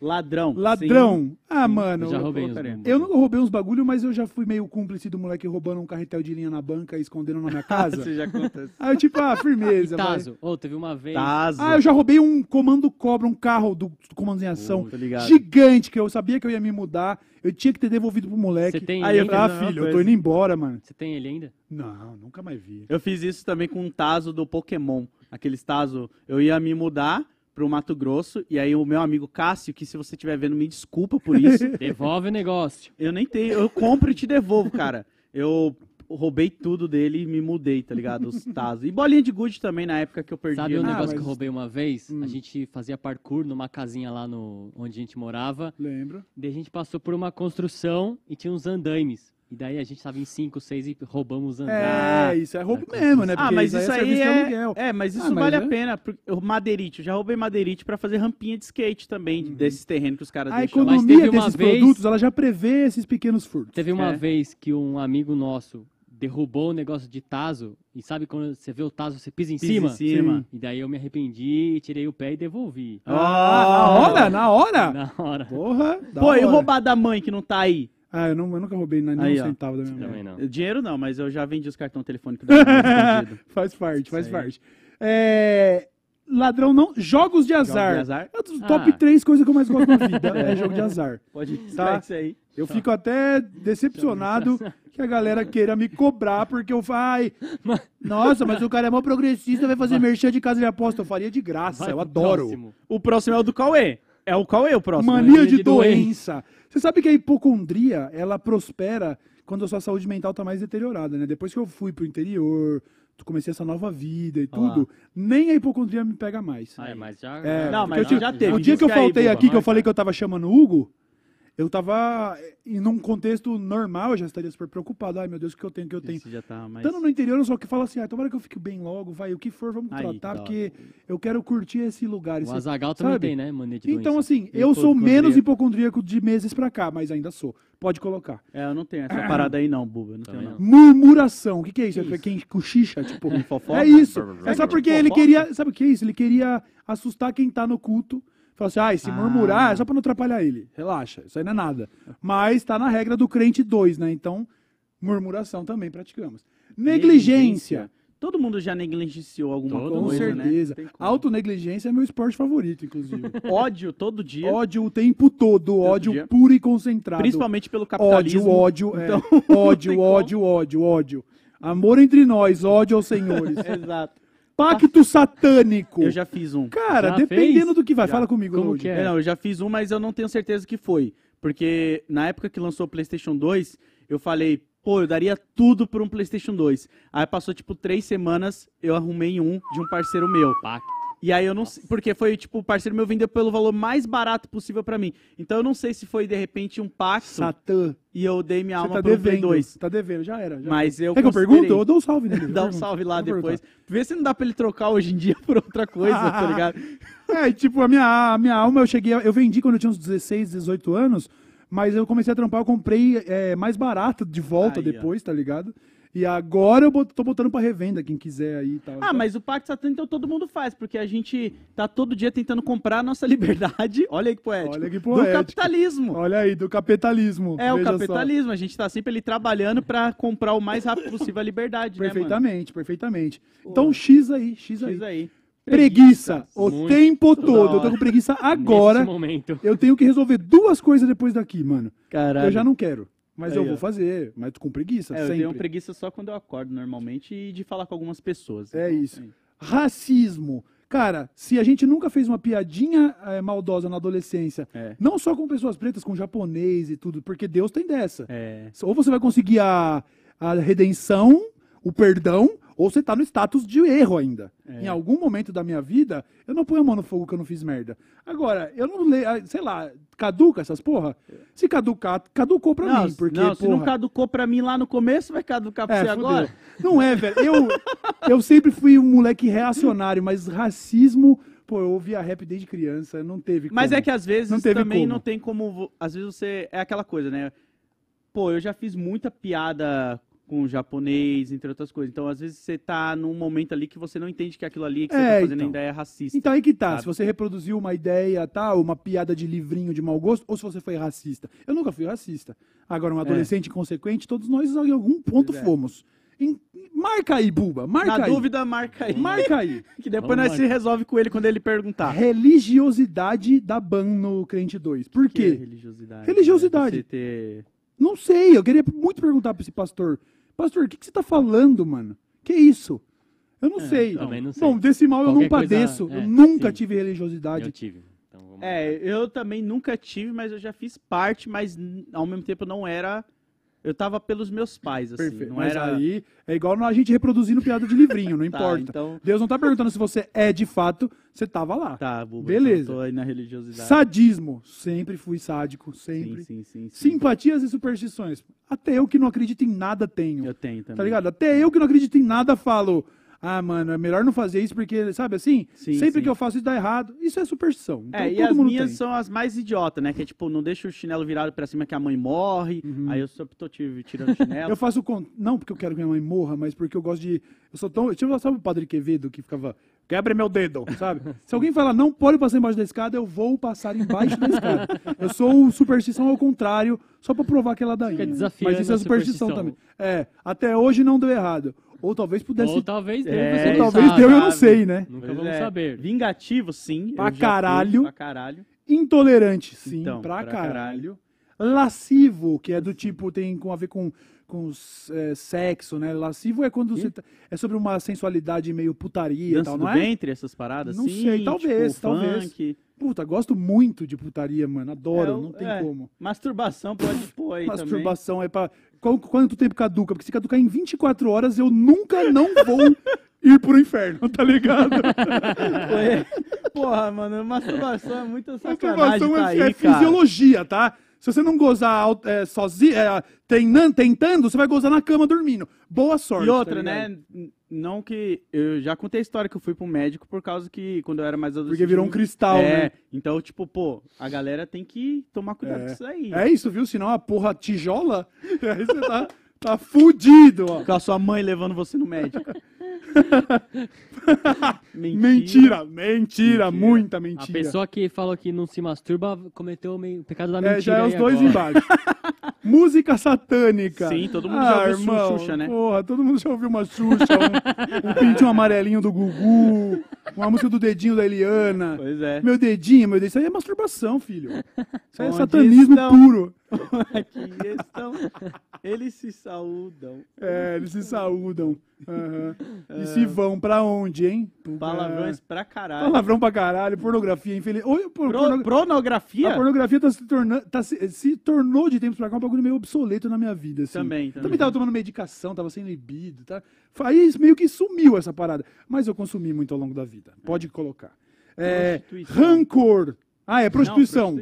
Ladrão. ladrão. Ah, Sim. mano. Eu já roubei. Eu não roubei uns bagulho, mas eu já fui meio cúmplice do moleque roubando um carretel de linha na banca e escondendo na minha casa. Você já conta. Aí eu, tipo, ah, firmeza. Tazo. Ô, teve uma vez. Tazo. Ah, eu já roubei um comando cobra, um carro do, do Comandos em Ação. Gigante, que eu sabia que eu ia me mudar. Eu tinha que ter devolvido pro moleque. Você tem Aí ele eu ainda? Ah, Não, filho, eu tô indo embora, mano. Você tem ele ainda? Não, nunca mais vi. Eu fiz isso também com um Tazo do Pokémon. Aqueles Tazo. Eu ia me mudar pro Mato Grosso. E aí o meu amigo Cássio, que se você estiver vendo, me desculpa por isso. Devolve o negócio. eu nem tenho. Eu compro e te devolvo, cara. Eu roubei tudo dele e me mudei, tá ligado? Os Tazo. E bolinha de gude também na época que eu perdi. Sabe um né? negócio mas- que eu roubei uma vez? Hum. A gente fazia parkour numa casinha lá no, onde a gente morava. Lembro. Daí a gente passou por uma construção e tinha uns andaimes. E daí a gente tava em 5, 6 e roubamos os É, isso é roubo Ah, mesmo, né? Ah, Porque mas isso é aí serviço de é. aluguel. É, mas isso Ah, mas vale é. a pena. porque o Madeirite, eu já roubei Madeirite pra fazer rampinha de skate também, desses terrenos que os caras A deixam. Mas economia teve uma desses vez- produtos, ela já prevê esses pequenos furtos. Teve uma É. vez que um amigo nosso derrubou o negócio de taso. E sabe quando você vê o taso, você pisa em Pisa cima? em cima. E daí eu me arrependi, tirei o pé e devolvi. Ah, na hora? Na hora? Na hora. Porra, da Pô, e hora. roubar da mãe que não tá aí? Ah, eu, não, eu nunca roubei nem Aí, um ó. centavo da minha mãe. Também não. Dinheiro não, mas eu já vendi os cartões telefônicos da minha mãe escondido. faz parte, faz Isso aí. parte. É, ladrão não. Jogos de azar. De azar? É dos Ah. top 3 coisas que eu mais gosto na vida. é jogo de azar. Pode Tá. tá. isso aí. Eu fico até decepcionado que a galera queira me cobrar porque eu falo, ai, nossa, mas o cara é mó progressista, vai fazer merchan de casa de aposta. Eu faria de graça, Vai eu pro adoro. próximo. O próximo é o do Cauê. É o Cauê o próximo. né? Mania de de doença. Você sabe que a hipocondria, ela prospera quando a sua saúde mental tá mais deteriorada, né? Depois que eu fui pro interior, comecei essa nova vida e tudo, nem a hipocondria me pega mais. Ah, é, mas já. É, Não, mas eu já te- teve, O dia que eu aí, faltei boba, aqui, que eu falei cara. que eu tava chamando o Hugo, eu tava em num contexto normal, eu já estaria super preocupado. Ai, meu Deus, o que eu tenho, o que eu tenho. Esse já tá mais... Estando no interior, eu só que falo assim, ah, tomara que eu fique bem logo, vai, o que for, vamos Aí, tratar, porque eu quero curtir esse lugar. O esse- Azagal também tem, né? Mania de Então, doença. assim, eu sou Hipocondríaco. menos hipocondríaco de meses pra cá, mas ainda sou. Pode colocar. É, eu não tenho essa parada aí não, Buba. Eu não tenho não. Murmuração. O que, que é isso? Que É isso? quem cochicha, tipo. Fofoca? É isso. É só porque ele queria. Sabe o que é isso? Ele queria assustar quem tá no culto. Falar assim, ah, e se Ah. murmurar é só pra não atrapalhar ele. Relaxa, isso aí não é nada. Mas tá na regra do crente 2, né? Então, murmuração também praticamos. Negligência. Todo mundo já negligenciou alguma Todo Com coisa, mundo, né? certeza. Como. Autonegligência é meu esporte favorito, inclusive. Ódio todo dia, ódio o tempo todo, ódio dia. puro e concentrado. principalmente pelo Ódio, capitalismo. ódio, é. Então, não ódio, tem ódio, ódio, ódio. Amor entre nós, ódio aos senhores. Exato. Pacto satânico. Eu já fiz um. Cara, Já dependendo fez? do que vai, Já. fala comigo, Como que é? É, não, eu já fiz um, mas eu não tenho certeza que foi. Porque na época que lançou o PlayStation 2, eu falei, pô, eu daria tudo por um PlayStation 2. Aí passou tipo três semanas, eu arrumei um de um parceiro meu. Pacto. E aí eu não sei, porque foi tipo, o parceiro meu vendeu pelo valor mais barato possível pra mim. Então eu não sei se foi de repente um pacto Satã. e eu dei minha Você alma tá pro devendo. 2. Tá devendo, já era. Já Mas eu Quer que eu pergunto? Eu dou um salve nele. Dá um salve lá depois. Vê se não dá pra ele trocar hoje em dia por outra coisa, tá ligado? É, tipo, a minha, a minha alma eu cheguei. Eu vendi quando eu tinha uns 16, 18 anos, mas eu comecei a trampar, eu comprei é, mais barato de volta Aí, ó. depois, tá ligado? E agora eu bot- tô botando pra revenda, quem quiser aí e tal. Ah, mas o pacto satânico então todo mundo faz, porque a gente tá todo dia tentando comprar a nossa liberdade. Olha aí que poético. Olha que Do poético. capitalismo. Olha aí, do capitalismo. É o veja só. capitalismo, a gente tá sempre ali trabalhando pra comprar o mais rápido possível a liberdade, Perfeitamente, perfeitamente. Então, X aí, X né, aí. Diz aí. Preguiça, o Muito tempo todo. Eu tô com preguiça Nesse agora. momento. Eu tenho que resolver duas coisas depois daqui, mano. Caralho. Eu já não quero, mas Aí, eu vou ó. fazer. Mas com preguiça, É, eu sempre. tenho preguiça só quando eu acordo normalmente e de falar com algumas pessoas. É Então, isso. Racismo. Cara, se a gente nunca fez uma piadinha eh, maldosa na adolescência, É. não só com pessoas pretas, com japonês e tudo, porque Deus tem dessa. É. Ou você vai conseguir a, a redenção, o perdão, ou você tá no status de erro ainda. É. Em algum momento da minha vida, eu não ponho a mão no fogo que eu não fiz merda. Agora, eu não leio, ah, sei lá, caduca essas porra? Se caducar, caducou pra não, mim, porque, não, se não porra, caducou pra mim lá no começo, vai caducar pra é, você fudeu. agora? Não é, velho. Eu, eu sempre fui um moleque reacionário, mas racismo, pô, eu ouvia rap desde criança, não teve Mas como. é que às vezes Não também como. não tem como. Às vezes você. É aquela coisa, né? Pô, eu já fiz muita piada com japonês, entre outras coisas. Então, às vezes, você tá num momento ali que você não entende que aquilo ali que você É, tá fazendo então. ainda é racista. Então aí que tá, Sabe? se você reproduziu uma ideia, tal, uma piada de livrinho de mau gosto, ou se você foi racista. Eu nunca fui racista. Agora, um adolescente inconsequente, todos nós em algum ponto Pois é. fomos. Em- Marca aí, Buba, marca Na aí. dúvida, marca aí. Marca aí. Que depois Vamos nós marcar. se resolve com ele quando ele perguntar. Religiosidade da ban no Crente 2. Por Que é quê? religiosidade. Religiosidade. né? Você ter... Não sei, eu queria muito perguntar pra esse pastor. Pastor, o que, que você tá falando, mano? Que isso? Eu não É, sei. também não sei. Bom, desse mal eu não Qualquer coisa- padeço. é, eu nunca sim. tive religiosidade. Eu tive. Então, vamos É, eu também nunca tive, mas eu já fiz parte, mas ao mesmo tempo não era. Eu tava pelos meus pais, assim. Perfeito. Não Mas era. aí é igual a gente reproduzindo piada de livrinho, não Tá, importa. então. Deus não tá perguntando se você é de fato, você tava lá. Tá, Buba, Beleza. então eu tô aí na religiosidade. Sadismo. Sempre fui sádico, sempre. Sim, sim, sim, sim. Simpatias e superstições. Até eu que não acredito em nada tenho. Eu tenho também. Tá ligado? Até eu que não acredito em nada falo. Ah, mano, é melhor não fazer isso porque, sabe assim? Sim, sempre sim. que eu faço isso dá errado. Isso é superstição. Então, É, e as minhas tem. são as mais idiotas, né? Que é tipo, não deixa o chinelo virado pra cima que a mãe morre. Aí eu sempre tô tirando o chinelo. Uhum. Eu faço con- não porque eu quero que minha mãe morra, mas porque eu gosto de. Eu sou tão. Tipo, sabe o Padre Quevedo que ficava Quebre meu dedo, sabe? Se alguém falar, não pode passar embaixo da escada, eu vou passar embaixo da escada. Eu sou superstição ao contrário, só pra provar que é ladainha. Fica desafiando Mas isso é superstição, superstição. também. É, até hoje não deu errado. Ou talvez pudesse... Ou talvez deu, É, ou talvez sabe. deu, eu não sei, né? Nunca Pois vamos é. saber. Vingativo, sim. Pra já fui, caralho. Pra caralho. Intolerante, sim, Então, pra, pra caralho. Lascivo, que é do tipo, tem com a ver com, com é, sexo, né? Lascivo é quando você tá- é sobre uma sensualidade meio putaria e Dança tal, do não é? ventre, essas paradas Não assim. sei, talvez, tipo, talvez. Funk. Puta, gosto muito de putaria, mano. Adoro, É, não tem é. como. Masturbação pode pôr aí Masturbação é pra. Qual- Quanto tempo caduca? Porque se caducar em 24 horas, eu nunca não vou ir pro inferno, tá ligado? também. Porra, mano, masturbação é muita sacanagem Masturbação tá é, aí, é fisiologia, tá? Se você não gozar é, sozinho, é, treinan- tentando, você vai gozar na cama dormindo. Boa sorte. E outra, tá né? Não que. Eu já contei a história que eu fui pro médico por causa que quando eu era mais adolescente. Porque virou um cristal, é, né? Então, tipo, pô, a galera tem que tomar cuidado com isso aí. É isso, viu? Senão a porra tijola, aí você tá, tá fudido, ó. Com a sua mãe levando você no médico. Mentira, mentira, muita A mentira. pessoa que falou que não se masturba cometeu o pecado da É, mentira. já é os dois agora. embaixo. Música satânica. Sim, todo mundo já ouviu irmão, Xuxa, né? Porra, todo mundo já ouviu uma Xuxa, um, um pintinho amarelinho do Gugu, uma música do dedinho da Eliana. Pois é. Meu dedinho, meu dedinho. Isso aí é masturbação, filho. Isso aí é Onde satanismo estão? puro. Aqui estão. Eles se saúdam. É, eles se saúdam. Aham. E se vão pra onde, hein? Palavrões pra caralho. Palavrão pra caralho, pornografia, infeliz. Oi, por, Pro- porno- Pornografia? A pornografia tá se, tornando, tá se, se tornou de tempos pra cá um bagulho meio obsoleto na minha vida. Assim. Também, Também também. tava tomando medicação, tava sem libido, tá? Aí meio que sumiu essa parada. Mas eu consumi muito ao longo da vida. Pode colocar. É, Prostituição. rancor. Ah, é Não, prostituição.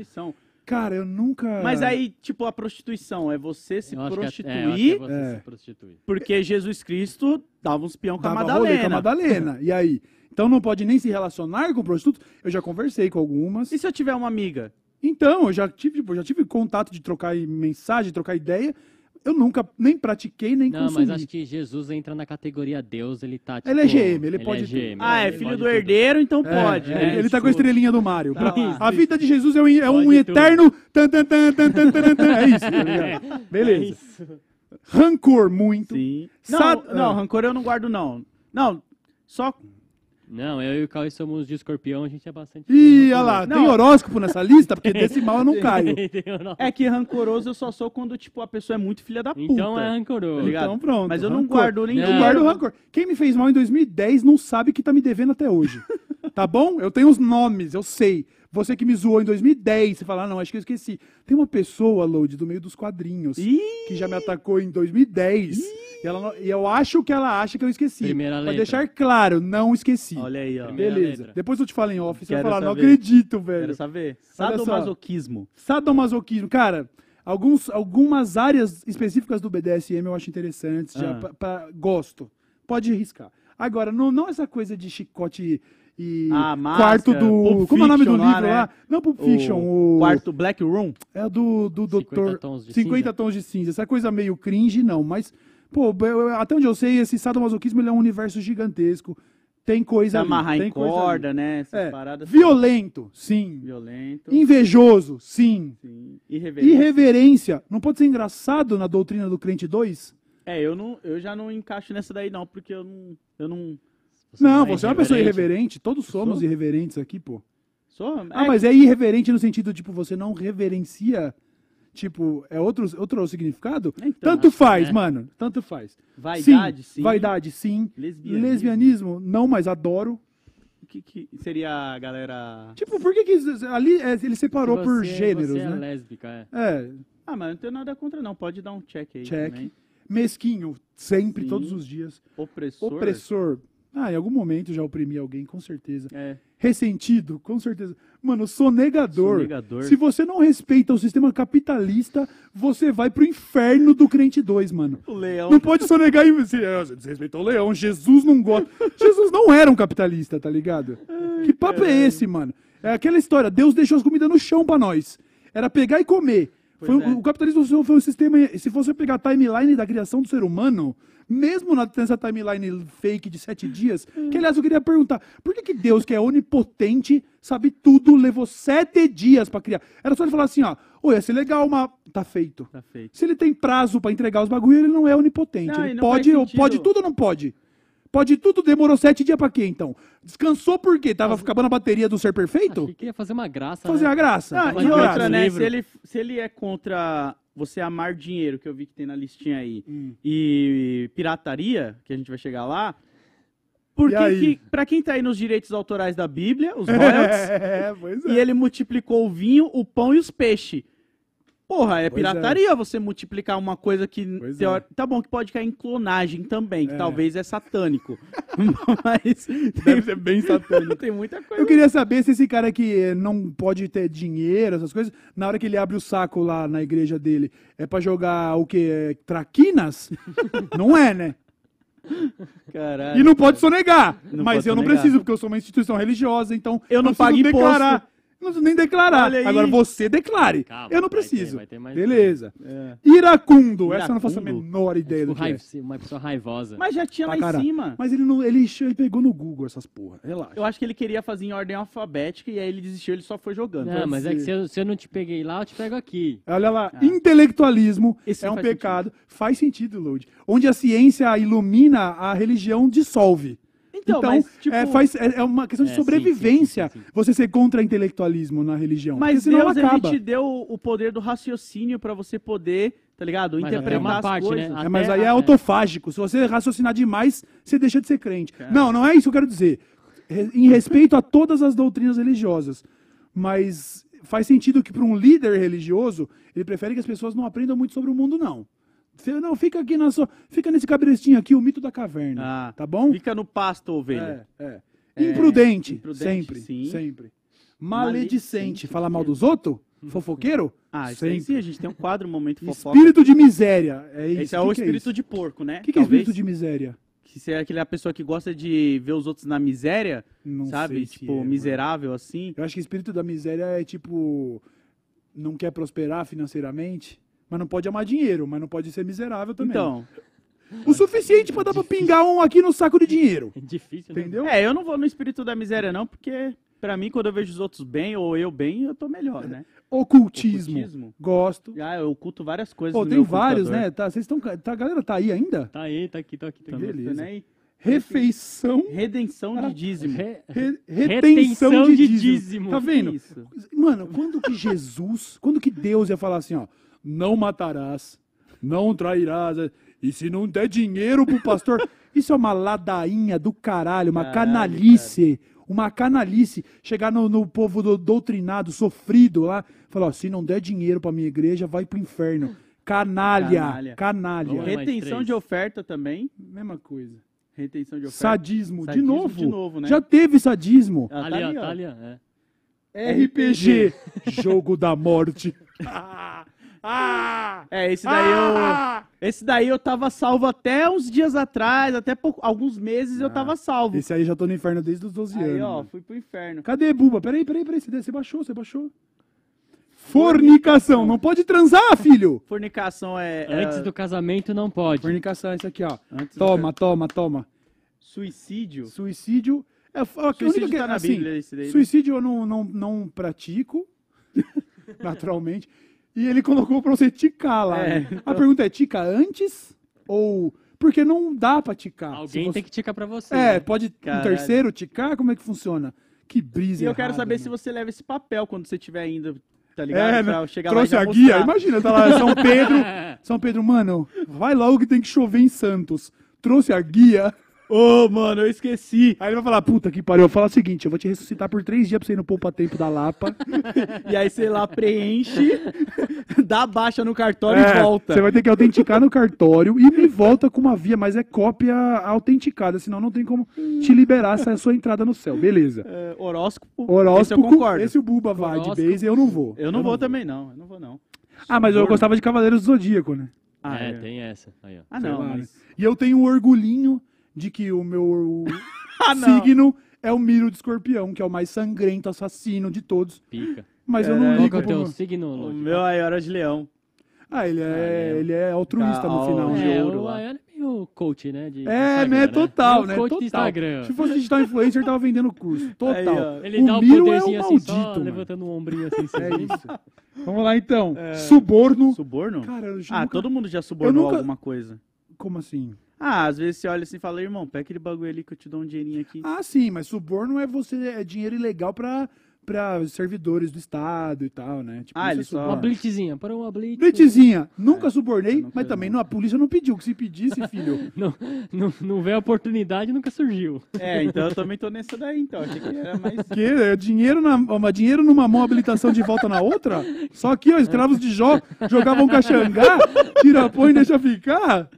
Cara, eu nunca. Mas aí, tipo, a prostituição é você se Eu acho que é- prostituir é, eu acho que é você É. se prostituir. porque Jesus Cristo dava uns peão com a Dava rolê com a Madalena. Madalena. E aí? Então não pode nem se relacionar com prostitutos. Eu já conversei com algumas. E se eu tiver uma amiga? Então, eu já tive, tipo, já tive contato de trocar mensagem, trocar ideia. Eu nunca nem pratiquei, nem Não, consumi. mas acho que Jesus entra na categoria Deus, ele tá tipo... Ele é GM, ele pode é ter. GM, Ah, é ele filho do tudo. herdeiro, então É, pode, é, né? ele tá com a estrelinha do Mário. Tá a vida de Jesus é um, é um tudo. eterno. tan, tan, tan, tan, tan, tan, tan. É isso, tá ligado? Beleza. É isso. Rancor muito. Sim. Não, não, rancor eu não guardo, não. Não, só... Não, eu e o Cauê somos de escorpião, a gente é bastante... Ih, olha lá, Não. tem horóscopo nessa lista? Porque desse mal eu não caio. É que rancoroso eu só sou quando, tipo, a pessoa é muito filha da puta. Então é rancoroso. Tá ligado? Então pronto. Mas eu não rancor. guardo nem Eu Não. guardo rancor. Quem me fez mal em 2010 não sabe que tá me devendo até hoje. Tá bom? Eu tenho os nomes, eu sei. Você que me zoou em 2010, você fala, ah, não, acho que eu esqueci. Tem uma pessoa, Load, do meio dos quadrinhos, Ih, que já me atacou em 2010. E, ela não- e eu acho que ela acha que eu esqueci. Primeira pra letra. deixar claro, não esqueci. olha aí, ó. Primeira Beleza. letra. Depois eu te falo em off, você vai falar, não saber. acredito, velho. Quero saber. Sadomasoquismo. Sadomasoquismo, cara, alguns, algumas áreas específicas do BDSM eu acho interessantes, já Ah. pra- pra- gosto. Pode riscar. Agora, não, não essa coisa de chicote e Ah, quarto máscara, do. Pulp como é o nome do livro lá, lá? né? Não, Pulp Fiction, o. Quarto Black Room. É do, do 50 doutor. tons de 50 cinza. tons de cinza. Essa coisa meio cringe, não, mas. Pô, até onde eu sei, esse sadomasoquismo ele é um universo gigantesco. Tem coisa. Se ali, amarrar tem em coisa ali. corda, né? Essas É. paradas. Violento, sim. Violento. Invejoso, sim. Sim. Irreverente. Irreverência. Não pode ser engraçado na doutrina do crente 2? É, eu, não, eu já não encaixo nessa daí, não, porque eu não. Eu não. Não, é você é uma pessoa irreverente. irreverente. Todos somos Sou? irreverentes aqui, pô. Sou. Ah, é, mas é irreverente no sentido, tipo, você não reverencia. Tipo, é outro, outro significado? Então, Tanto faz, é. mano. Tanto faz. Vaidade, sim. Vaidade, sim. Lesbianismo. Lesbianismo, não, mas adoro. O que, que seria a galera. Tipo, por que, que ali é, ele separou Se por você- gêneros, você é né? lésbica, é. É, Ah, mas não tenho nada contra, não. Pode dar um check aí. check. Também. Mesquinho, sempre, Sim. todos os dias. Opressor. Opressor. Ah, em algum momento já oprimi alguém, com certeza. É. Ressentido, com certeza. Mano, sonegador. Sonegador. Se você não respeita o sistema capitalista, você vai pro inferno do crente 2, mano. O leão. Não pode sonegar e você ah, você desrespeitou o leão. Jesus não gosta. Jesus não era um capitalista, tá ligado? que papo é esse, mano? É aquela história. Deus deixou as comidas no chão pra nós. Era pegar e comer. Foi, é. O capitalismo foi- um sistema. Se você pegar a timeline da criação do ser humano, mesmo na- nessa timeline fake de sete dias, que aliás eu queria perguntar: por que, que Deus, que é onipotente, sabe tudo, levou sete dias pra criar? Era só ele falar assim: ó, ô, ia ser legal, mas tá feito. Tá feito. Se ele tem prazo pra entregar os bagulho, ele não é onipotente. Não, ele não pode, pode tudo ou não pode? Pode tudo, demorou sete dias pra quê, então? Descansou por quê? Tava acabando a bateria do ser perfeito? Achei que ia fazer uma graça. Fazer né? a graça. Ah, Mas e outra, graça. né? Se ele, se ele é contra você amar dinheiro, que eu vi que tem na listinha aí, Hum. e pirataria, que a gente vai chegar lá, por E que, pra quem tá aí nos direitos autorais da Bíblia, os royalties, É, pois é. e ele multiplicou o vinho, o pão e os peixes. Porra, é Pois é. pirataria você multiplicar uma coisa que. Teori- Tá bom que pode cair em clonagem também, que É. talvez é satânico. Mas. Deve ser bem satânico. Tem muita coisa. Eu queria saber se esse cara que eh, não pode ter dinheiro, essas coisas, na hora que ele abre o saco lá na igreja dele, é pra jogar o quê? Traquinas? não é, né? Caralho. E não pode sonegar. Não mas eu não sonegar. preciso, porque eu sou uma instituição religiosa, então Eu não preciso pago imposto. declarar. Não preciso nem declarar. Olha aí. Agora você declare. Calma, eu não vai ter, preciso. vai ter Beleza. É. Iracundo. Essa eu não faço a Iracundo? menor ideia do Tipo, que é. uma pessoa raivosa. Mas já tinha Pra lá em caralho. cima. Mas ele não, ele, ele pegou no Google essas porra. Relaxa. Eu acho que ele queria fazer em ordem alfabética e aí ele desistiu, ele só foi jogando. Não, mas é que ser. se eu, se eu não te peguei lá, eu te pego aqui. Olha lá, Ah. intelectualismo Esse é um faz pecado. Faz sentido, Lode. Onde a ciência ilumina, a religião dissolve. Então, mas, tipo- é, faz, é, é uma questão de É, sobrevivência sim, sim, sim. você ser contra intelectualismo na religião. Mas Deus ele te deu o poder do raciocínio pra você poder, tá ligado? Mas Interpretar uma as parte, né? coisas. É, mas aí é autofágico. Se você raciocinar demais, você deixa de ser crente. Cara. Não, não é isso que eu quero dizer. Em respeito a todas as doutrinas religiosas. Mas faz sentido que para um líder religioso, ele prefere que as pessoas não aprendam muito sobre o mundo, não. Você- Não, fica aqui na sua. Fica nesse cabrestinho aqui, o mito da caverna. Ah, tá bom? Fica no pasto, ovelha. É, é. É, Imprudente, imprudente, sempre, sim. sempre. Maledicente, falar mal dos outros? Fofoqueiro? Ah, isso aí sempre. sim, a gente tem um quadro, Momento Fofoca. Espírito de miséria, é isso. Esse é Que o que espírito isso? de porco, né? O que, que é espírito de miséria? Que se é aquela pessoa que gosta de ver os outros na miséria, Não sabe? tipo, é, mano. miserável assim. Eu acho que espírito da miséria é tipo. Não quer prosperar financeiramente, mas não pode amar dinheiro, mas não pode ser miserável também. Então, o suficiente pra dar pra pingar um aqui no saco de dinheiro. É difícil, né? Entendeu? é, eu não vou no espírito da miséria não, porque pra mim quando eu vejo os outros bem ou eu bem, eu tô melhor, né? Ocultismo. Ocultismo. Gosto. Ah, eu oculto várias coisas Pô, tem vários, computador. né? Tá, vocês estão. Tá, a galera tá aí ainda? Tá aí, tá aqui, tá aqui. Tá. Beleza. aí? Refeição. Redenção de dízimo. Re- re- Retenção retenção de de dízimo. dízimo. Tá vendo? Isso. Mano, quando que Jesus, quando que Deus ia falar assim, ó, não matarás, não trairás, e se não der dinheiro pro pastor, isso é uma ladainha do caralho, uma Caralho, canalice, uma canalice, chegar no, no povo do- doutrinado, sofrido lá, falar, ó, se não der dinheiro pra minha igreja, vai pro inferno. Canalha, Canalha. canalha. Retenção de oferta também. Mesma coisa. Retenção de oferta. Sadismo, de Sadismo novo. de novo, né? Já teve sadismo. Ah, Ali, ó, ó. tá ali, ó. É. RPG, jogo da morte. Ah, ah, É, esse daí eu. ah! Esse daí eu tava salvo até uns dias atrás, até alguns meses eu tava salvo. Esse aí já tô no inferno desde os 12 Aí, anos. ó, mano. fui pro inferno. Cadê, Buba? Peraí, peraí, peraí. Você, baixou, você baixou. Fornicação. Não pode transar, filho. Fornicação é. é- Antes do casamento não pode. Fornicação é isso aqui, ó. antes do Toma, toma, toma. Suicídio. Suicídio. É, a única Suicídio que- tá na assim, Bíblia, esse daí. né? Suicídio eu não, não, não pratico, naturalmente. E ele colocou pra você ticar lá. É, né? A pergunta é, tica antes ou... Porque não dá pra ticar. Alguém você- tem que ticar pra você. É, né? pode um Caralho. terceiro ticar? Como é que funciona? Que brisa E eu quero errada, saber mano. se você leva esse papel quando você estiver indo, tá ligado? É, pra né? chegar trouxe lá a guia. Imagina, tá lá São Pedro. São Pedro, mano, vai logo que tem que chover em Santos. Trouxe a guia. Ô, mano, eu esqueci. Aí ele vai falar, puta que pariu. Fala o seguinte, eu vou te ressuscitar por três dias pra você ir no Poupa Tempo da Lapa. E aí você lá preenche, dá baixa no cartório É, e volta. Você vai ter que autenticar no cartório e me volta com uma via, mas é cópia autenticada, senão não tem como te liberar essa sua entrada no céu. Beleza. É, horóscopo. Horóscopo, Esse eu concordo. esse o Buba vai de base, eu não vou. Eu não vou também, não. Eu não vou, não. Ah, mas eu gostava de Cavaleiros do Zodíaco, né? Ah, é, é. tem essa. Aí, ó. Ah, Sei não, lá, né? mas... E eu tenho um orgulhinho de que o meu Ah, signo é o Miro de Escorpião, que é o mais sangrento assassino de todos. Pica. Mas eu não. Qual ligo que é o teu signo, O meu aí era de leão. Ah, ele é, Ah, ele é altruísta no Ca- final. de né? É, ouro o. Ayana é meio coach, né? de É, Instagram, né? Total, né? coach Total. do Instagram. Se fosse digital influencer, tava vendendo curso. Total. Aí, ó. Ele o dá um Miro poderzinho é um assim, maldito, só mano. levantando um ombrinho assim. É assim. isso. Vamos lá, então. Suborno. Suborno? Cara, eu ah, nunca- todo mundo já subornou nunca- alguma coisa. Como assim? Ah, às vezes você olha assim e fala, irmão, pega aquele bagulho ali que eu te dou um dinheirinho aqui. Ah, sim, mas suborno é você é dinheiro ilegal pra, pra servidores do Estado e tal, né? Tipo, Ah, isso ele é só- Uma blitzinha, para uma blitz. Blitzinha, nunca subornei, nunca mas também não. a polícia não pediu. Que se pedisse, filho. Não, não, não veio a oportunidade, nunca surgiu. É, então eu também tô nessa daí, então. Achei que era mais. que é dinheiro, na, dinheiro numa mão, habilitação de volta na outra? Só aqui, ó, escravos de Jó jogavam caxangá, tira, põe e deixa ficar.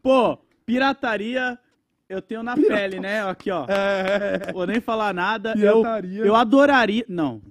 Pô, pirataria eu tenho na pele, né? Aqui, ó. É, Vou nem falar nada. Eu, pirataria. eu adoraria. Não,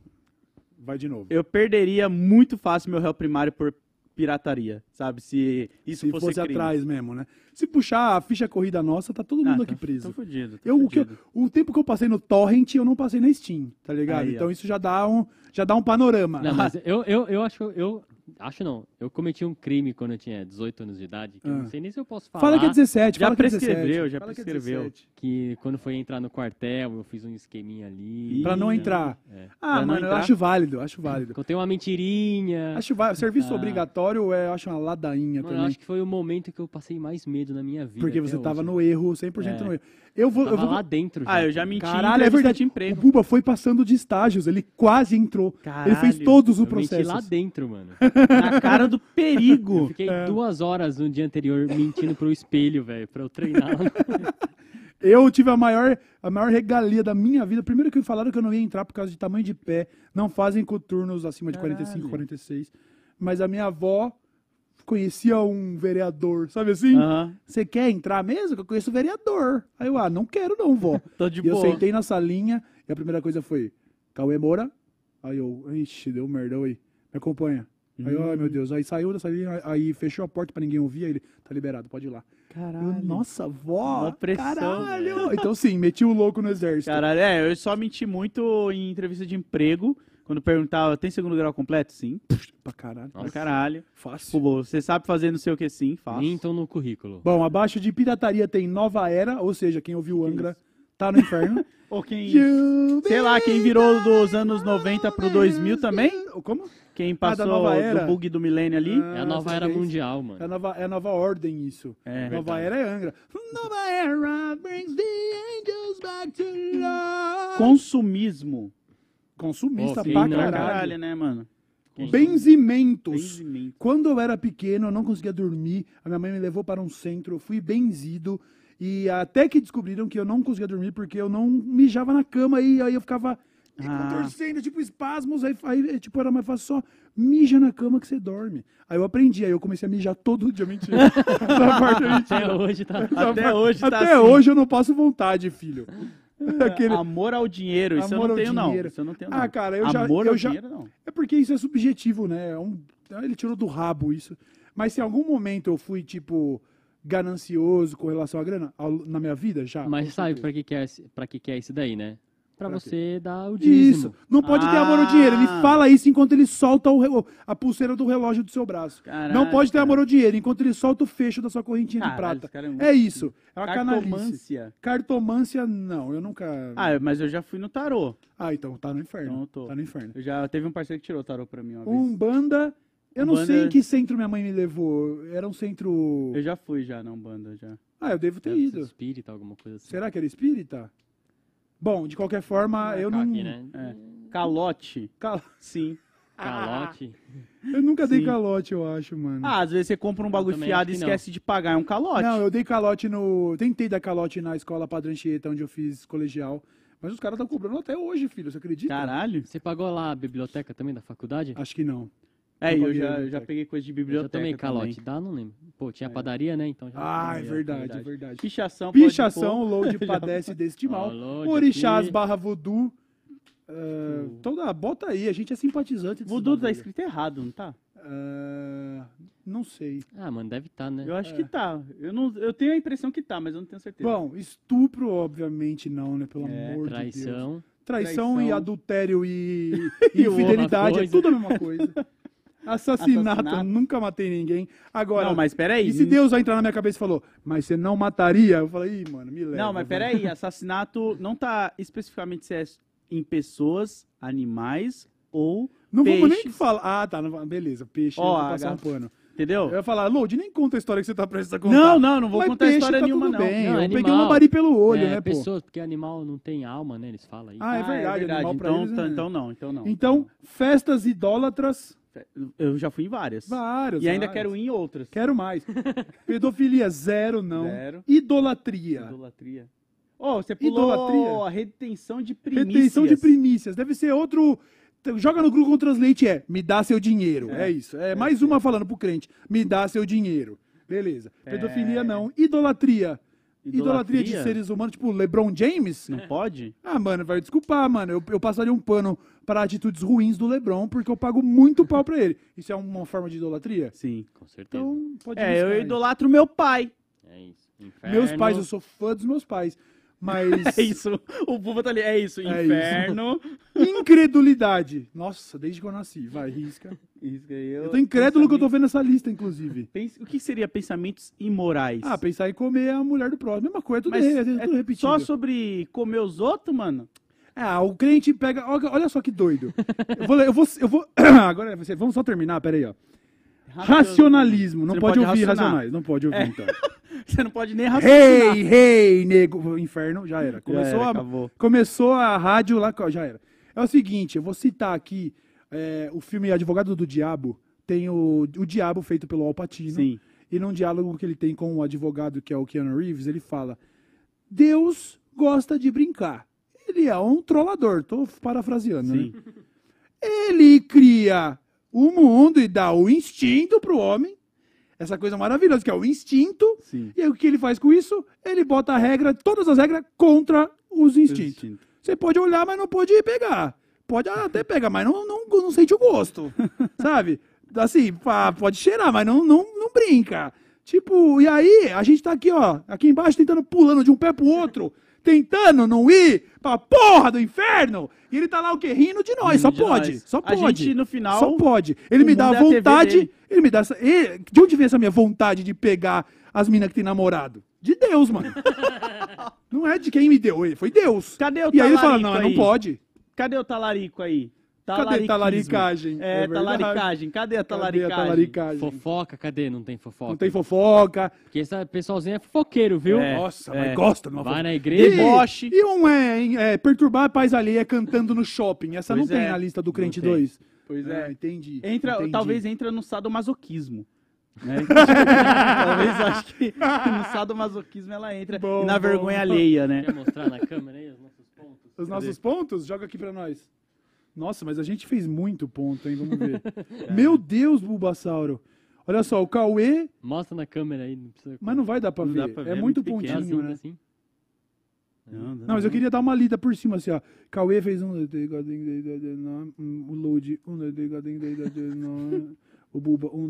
Vai de novo. eu perderia muito fácil meu réu primário por pirataria, sabe? Se isso Se fosse, fosse crime. atrás mesmo, né? Se puxar a ficha corrida nossa, tá todo mundo Ah, aqui tô- preso. Tô fudido. tô Eu, o, que eu- fudido. o tempo que eu passei no Torrent, eu não passei na Steam, tá ligado? Aí, ó. então isso já dá um, já dá um panorama. Não, mas eu, eu, eu acho, eu acho não. Eu cometi um crime quando eu tinha 18 anos de idade, que eu Ah. não sei nem se eu posso falar. Fala que é 17, Já fala que é prescreveu, 17. já Fala que é prescreveu. 17. que quando foi entrar no quartel, eu fiz um esqueminha ali. Pra não né? entrar. É. Ah, Pra mano, eu entrar? acho válido, acho válido. Contei uma mentirinha. Acho válido. Serviço Ah. obrigatório, é, eu acho uma ladainha Mano, eu também. acho que foi o momento que eu passei mais medo na minha vida. Porque você tava hoje. no erro, 100% É. no erro. Eu vou, eu vou lá dentro já. Ah, eu já menti. Caralho, é verdade. De O emprego. Buba foi passando de estágios, ele quase entrou. ele fez Caralho, todos os Eu menti processos. lá dentro, mano. Na cara do Eu perigo. fiquei É. duas horas no dia anterior mentindo pro espelho, velho, pra eu treinar. Eu tive a maior, a maior regalia da minha vida. Primeiro que falaram que eu não ia entrar por causa de tamanho de pé. Não fazem coturnos acima de 45, Caralho. 46. Mas a minha avó conhecia um vereador, sabe assim? Você quer entrar mesmo? Que eu conheço o vereador. Aí eu, ah, não quero não, vó. tô de e eu boa. sentei na salinha e a primeira coisa foi, Cauê Moura? Aí eu, ixi, deu merda, aí. Me acompanha. Aí eu, ai Hum. meu Deus. Aí saiu da salinha, aí fechou a porta pra ninguém ouvir, aí ele, tá liberado, pode ir lá. Eu, Caralho. nossa, vó, pressão, caralho. Então sim, meti o louco no exército. Caralho, é, eu só menti muito em entrevista de emprego. Quando perguntava, tem segundo grau completo? Sim. Pra caralho. Pra caralho. Fácil. Pô, você sabe fazer não sei o que sim, faço. Mintam no currículo. Bom, abaixo de pirataria tem Nova Era, ou seja, quem ouviu Angra tá no inferno. Ou quem, sei lá, quem virou dos anos 90 pro 2000 também? Como? Quem Ah, passou era. do bug do milênio ali? Ah, É a nova era é mundial, É a mano. nova, é a nova ordem isso. É, nova verdade. Era é Angra. Nova Era brings the angels back to life. Consumismo. Consumista Pô, pra caralho. Caralho, né, mano? Benzimentos. Benzimento. Quando eu era pequeno, eu não conseguia dormir. A minha mãe me levou para um centro, eu fui benzido. E até que descobriram que eu não conseguia dormir porque eu não mijava na cama. E aí eu ficava Ah. torcendo, tipo, espasmos. Aí, aí, tipo, era mais fácil só mija na cama que você dorme. Aí eu aprendi, aí eu comecei a mijar todo dia. Mentira. Essa parte é mentira. Até hoje tá. Até hoje tá Até assim. hoje eu não passo vontade, filho. Aquele- Amor ao dinheiro, isso Amor eu ao não tenho, não. dinheiro. Isso eu não tenho, Ah, não. cara, eu já- Amor eu ao já- dinheiro, não. É porque isso é subjetivo, né? É um- Ele tirou do rabo isso. Mas se em algum momento eu fui, tipo, ganancioso com relação à grana, ao- na minha vida, já. Mas sabe pra que, que, é, esse- pra que, que é isso daí, né? Pra, Pra quê? você dar o dízimo. Isso. Não pode ter amor ao dinheiro. Ele Ah. fala isso enquanto ele solta o a pulseira do relógio do seu braço. Caralho, não pode ter amor ao dinheiro enquanto ele solta o fecho da sua correntinha de Caralho, prata. esse cara é muito- É isso. É uma canalice. Cartomância. Cartomância, não. Eu nunca. Ah, mas eu já fui no tarô. Ah, então tá no inferno. Então eu tô. Tá no inferno. Eu já teve um parceiro que tirou o tarô pra mim uma vez. Umbanda. Eu não Umbanda- sei em que centro minha mãe me levou. Era um centro. Eu já fui já na Umbanda, já. Ah, eu devo ter Deve ser ido. espírita, alguma coisa assim. Será que era espírita? Bom, de qualquer forma, eu não. aqui, né? É. Calote, Cal- sim. Calote. Eu nunca dei Sim. calote, eu acho, mano. Ah, às vezes você compra um bagulho fiado e esquece de pagar, é um calote. Não, eu dei calote no. Tentei dar calote na escola Padre Anchieta, onde eu fiz colegial. Mas os caras estão cobrando até hoje, filho. Você acredita? Caralho. Você pagou lá a biblioteca também da faculdade? Acho que não. É, eu já, eu já peguei coisa de Eu biblioteca já tomei calote. também. Dá, não lembro. Pô, tinha padaria, né? Então já. Ah, é é verdade, verdade. é verdade. Pichação, pode Pichação, pôr. load padece deste mal. Ó, load Orixás aqui. barra voodoo. ah, toda, bota aí, a gente é simpatizante. Voodoo tá escrito errado, não tá? Ah, Não sei. Ah, mano, deve estar, né? Eu acho que tá. Eu, não, eu tenho a impressão que tá, mas eu não tenho certeza. Bom, estupro, obviamente, não, né? Pelo É, amor de Deus. Traição. Traição, e Traição. adultério e, E infidelidade é tudo a mesma coisa. Assassinato, Assassinato. nunca matei ninguém. Agora, não, mas peraí. e se Deus vai entrar na minha cabeça e falou, mas você não mataria? Eu falei, ih, mano, me leva. Não, mas velho." peraí. Assassinato não tá especificamente se é em pessoas, animais ou Não vamos nem peixes. falar. Ah, tá, não beleza, peixe, Ó, eu vou a passar um pano. Entendeu? Eu ia falar, Lodi, nem conta a história que você tá prestes a contar. Não, não, não vou Mas contar peixe história tá nenhuma, tudo não. Bem. Não, eu animal. peguei um lambari pelo olho, é, né, pô? pessoas, porque animal não tem alma, né? Eles falam aí. Ah, é verdade, animal pra então, eles, então, é. então não, então não. Então, festas idólatras, Eu já fui em várias. várias. E ainda várias. quero ir em outras. Quero mais. Pedofilia, zero, não. Zero. Idolatria. Idolatria. Oh, você pulou Idolatria? a retenção de primícias. Retenção de primícias. Deve ser outro. Joga no Google Translate é me dá seu dinheiro. É, É, isso. É mais uma falando pro crente. Me dá seu dinheiro. Beleza. Pedofilia não. Idolatria. Idolatria de seres humanos, tipo LeBron James? Não pode? Ah, mano, vai desculpar, mano. Eu, eu passaria um pano para atitudes ruins do LeBron, porque eu pago muito pau pra ele. Isso é uma forma de idolatria? Sim. Com certeza. Então, pode É, eu aí. idolatro meu pai. É isso. Inferno. Meus pais, eu sou fã dos meus pais. Mas. É isso. O Buba tá ali. É isso. É Inferno. Incredulidade. Nossa, desde que eu nasci. Vai, risca. Isso aí Eu tô incrédulo que eu tô vendo essa lista, inclusive. Pens- O que seria pensamentos imorais? Ah, pensar em comer a mulher do próximo. Mesma coisa, tudo, Mas é, tudo é repetido. só sobre comer os outros, mano? Ah, o crente pega. Olha olha só que doido. Eu vou. Eu vou, eu vou agora, você- vamos só terminar, peraí, ó. Racionalismo. Não Você pode, ouvir racionar. racionais. Não pode ouvir, É. então. Você não pode nem raciocinar. Rei, rei, nego. Inferno, já era. Começou, era, a, começou a rádio lá, já era. É o seguinte, eu vou citar aqui é, o filme Advogado do Diabo. Tem o, o Diabo feito pelo Al Pacino. Sim. E num diálogo que ele tem com o advogado, que é o Keanu Reeves, ele fala: Deus gosta de brincar. Ele é um trollador, tô parafraseando, né? Sim. Ele cria o mundo e dá o instinto pro homem. Essa coisa maravilhosa que é o instinto. Sim. E aí o que ele faz com isso? Ele bota a regra, todas as regras contra os instintos. Instinto. Você pode olhar, mas não pode pegar. Pode até pegar, mas não, não, não sente o gosto. sabe? Assim, pá, pode cheirar, mas não, não, não brinca. Tipo, e aí, a gente tá aqui, ó, aqui embaixo, tentando pulando de um pé pro outro, tentando não ir pra porra do inferno. E ele tá lá o quê? Rindo de nós. Rindo só de pode. nós. Só A pode. gente, no final, Só pode. Ele me dá a é a vontade. Ele me dá essa. e- de onde vem essa minha vontade de pegar as minas que tem namorado? De Deus, mano. não é de quem me deu, ele foi Deus. Cadê o E aí ele fala: não, não aí? pode. Cadê o talarico aí? Cadê talaricagem? É, É talaricagem. Cadê a Cadê talaricagem? a talaricagem? Fofoca, cadê? Não tem fofoca. Não tem fofoca. Porque esse pessoalzinho é fofoqueiro, viu? É. Nossa, é. mas gosta de uma Vai fofoca. na E, igreja. Deboche. e um é, é perturbar a paz alheia cantando no shopping. Essa Pois não tem é. na lista do Crente Não tem. 2. Pois é. entendi. Entra, entendi. talvez entra no sadomasoquismo. Né? talvez acho que no sadomasoquismo ela entra. Bom, e na bom. vergonha alheia, né? Quer mostrar na câmera aí os nossos pontos? Os nossos pontos? Joga aqui pra nós. Nossa, mas a gente fez muito ponto, hein? Vamos ver. Meu Deus, Bulbasauro. Olha só, o Cauê... Mostra na câmera aí. Não precisa... Mas não vai dar pra ver. dá pra ver, é é muito muito É pequeno, pontinho, assim, né? assim. Não, Não, mas eu queria dar uma lida por cima, assim, ó. Cauê fez um... O load... Um... O Buba... Um...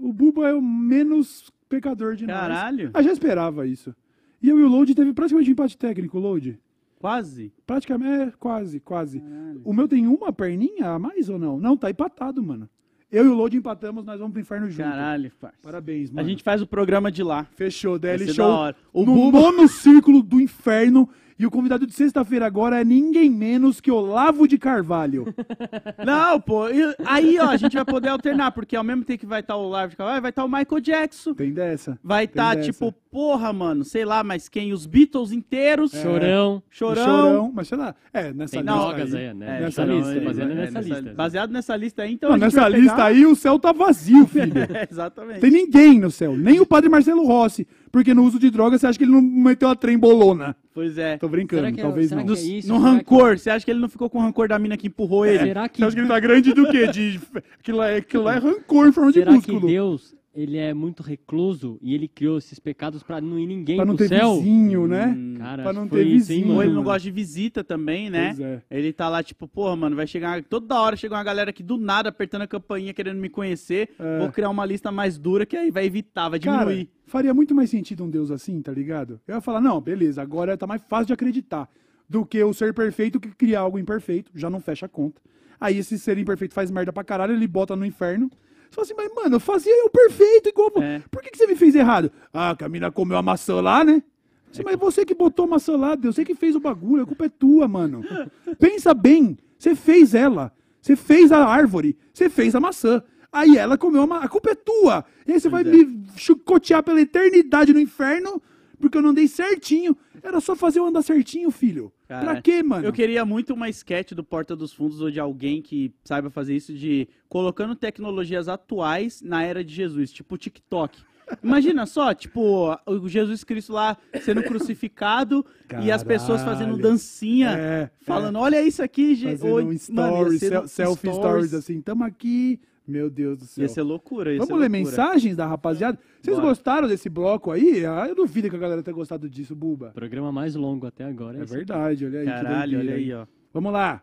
O Buba é o menos pecador de nós. Caralho, Ah, já esperava isso. E eu e o Load teve praticamente um empate técnico, o Load. Quase. Praticamente, é, quase, quase. Caralho. O meu tem uma perninha a mais ou não? Não, tá empatado, mano. Eu e o Load empatamos, nós vamos pro inferno junto. Caralho, parça. Parabéns, A mano. gente faz o programa de lá. Fechou, DL Show. O no Buba- nono círculo do inferno. E o convidado de sexta-feira agora é ninguém menos que Olavo de Carvalho. Não, pô. e- Aí, ó, a gente vai poder alternar, porque ao mesmo tempo que vai estar o Live de Carvalho, vai estar o Michael Jackson. Tem dessa? Vai Tem estar, dessa. tipo, porra, mano, sei lá, mas quem? Os Beatles inteiros. Chorão. Chorão. Chorão. Mas sei lá. É, nessa Tem lista drogas aí. aí, né? É, nessa não, lista, baseado é, nessa lista. Baseado nessa lista aí, então. Não, a gente nessa vai lista pegar- aí o céu tá vazio, filho. É, exatamente. Tem ninguém no céu. Nem o padre Marcelo Rossi. Porque no uso de drogas você acha que ele não meteu a trembolona. Pois é. Tô brincando, Será que é- talvez será não. que No, é isso? no Será rancor, você acha que ele não ficou com rancor da mina que empurrou ele? Será que, Você acha que ele tá grande do quê? De... Aquilo, lá é, aquilo lá é rancor em forma de será que músculo. Deus ele é muito recluso e ele criou esses pecados pra não ir ninguém Pra não pro ter céu. vizinho, né? Hum. Cara, Pra não ter isso, hein, vizinho. Ou ele não gosta de visita também, né? Pois é. Ele tá lá, tipo, porra, mano, vai chegar. Toda hora chega uma galera aqui do nada apertando a campainha querendo me conhecer. É. Vou criar uma lista mais dura que aí vai evitar, vai Cara, diminuir. faria muito mais sentido um Deus assim, tá ligado? Eu ia falar, não, beleza, agora tá mais fácil de acreditar do que o ser perfeito que cria algo imperfeito, já não fecha a conta. Aí esse ser imperfeito faz merda pra caralho, ele bota no inferno. Você fala assim, mas mano, eu fazia eu perfeito igual. É. Por que, que você me fez errado? Ah, que a mina comeu a maçã lá, né? Assim, mas você que botou a maçã lá, Deus, você que fez o bagulho, a culpa é tua, mano. Pensa bem, você fez ela, você fez a árvore, você fez a maçã. Aí ela comeu a maçã, a culpa é tua. E aí você vai é. me chicotear pela eternidade no inferno, porque eu não andei certinho. Era só fazer eu andar certinho, filho. Pra Caralho. quê, mano? Eu queria muito uma sketch do Porta dos Fundos ou de alguém que saiba fazer isso de colocando tecnologias atuais na era de Jesus, tipo TikTok. Imagina só, tipo, o Jesus Cristo lá sendo crucificado e as pessoas fazendo Caralho. dancinha, É, falando, olha isso aqui, gente. Fazendo um story, sel- selfie stories assim, tamo aqui. Meu Deus do céu. Ia ser loucura, ia Vamos ser ler loucura. mensagens da rapaziada? Vocês Bora. gostaram desse bloco aí? Ah, eu duvido que a galera tenha gostado disso, Buba. Programa mais longo até agora. É esse. verdade, olha aí. que Caralho, olha aí, ó. Vamos lá.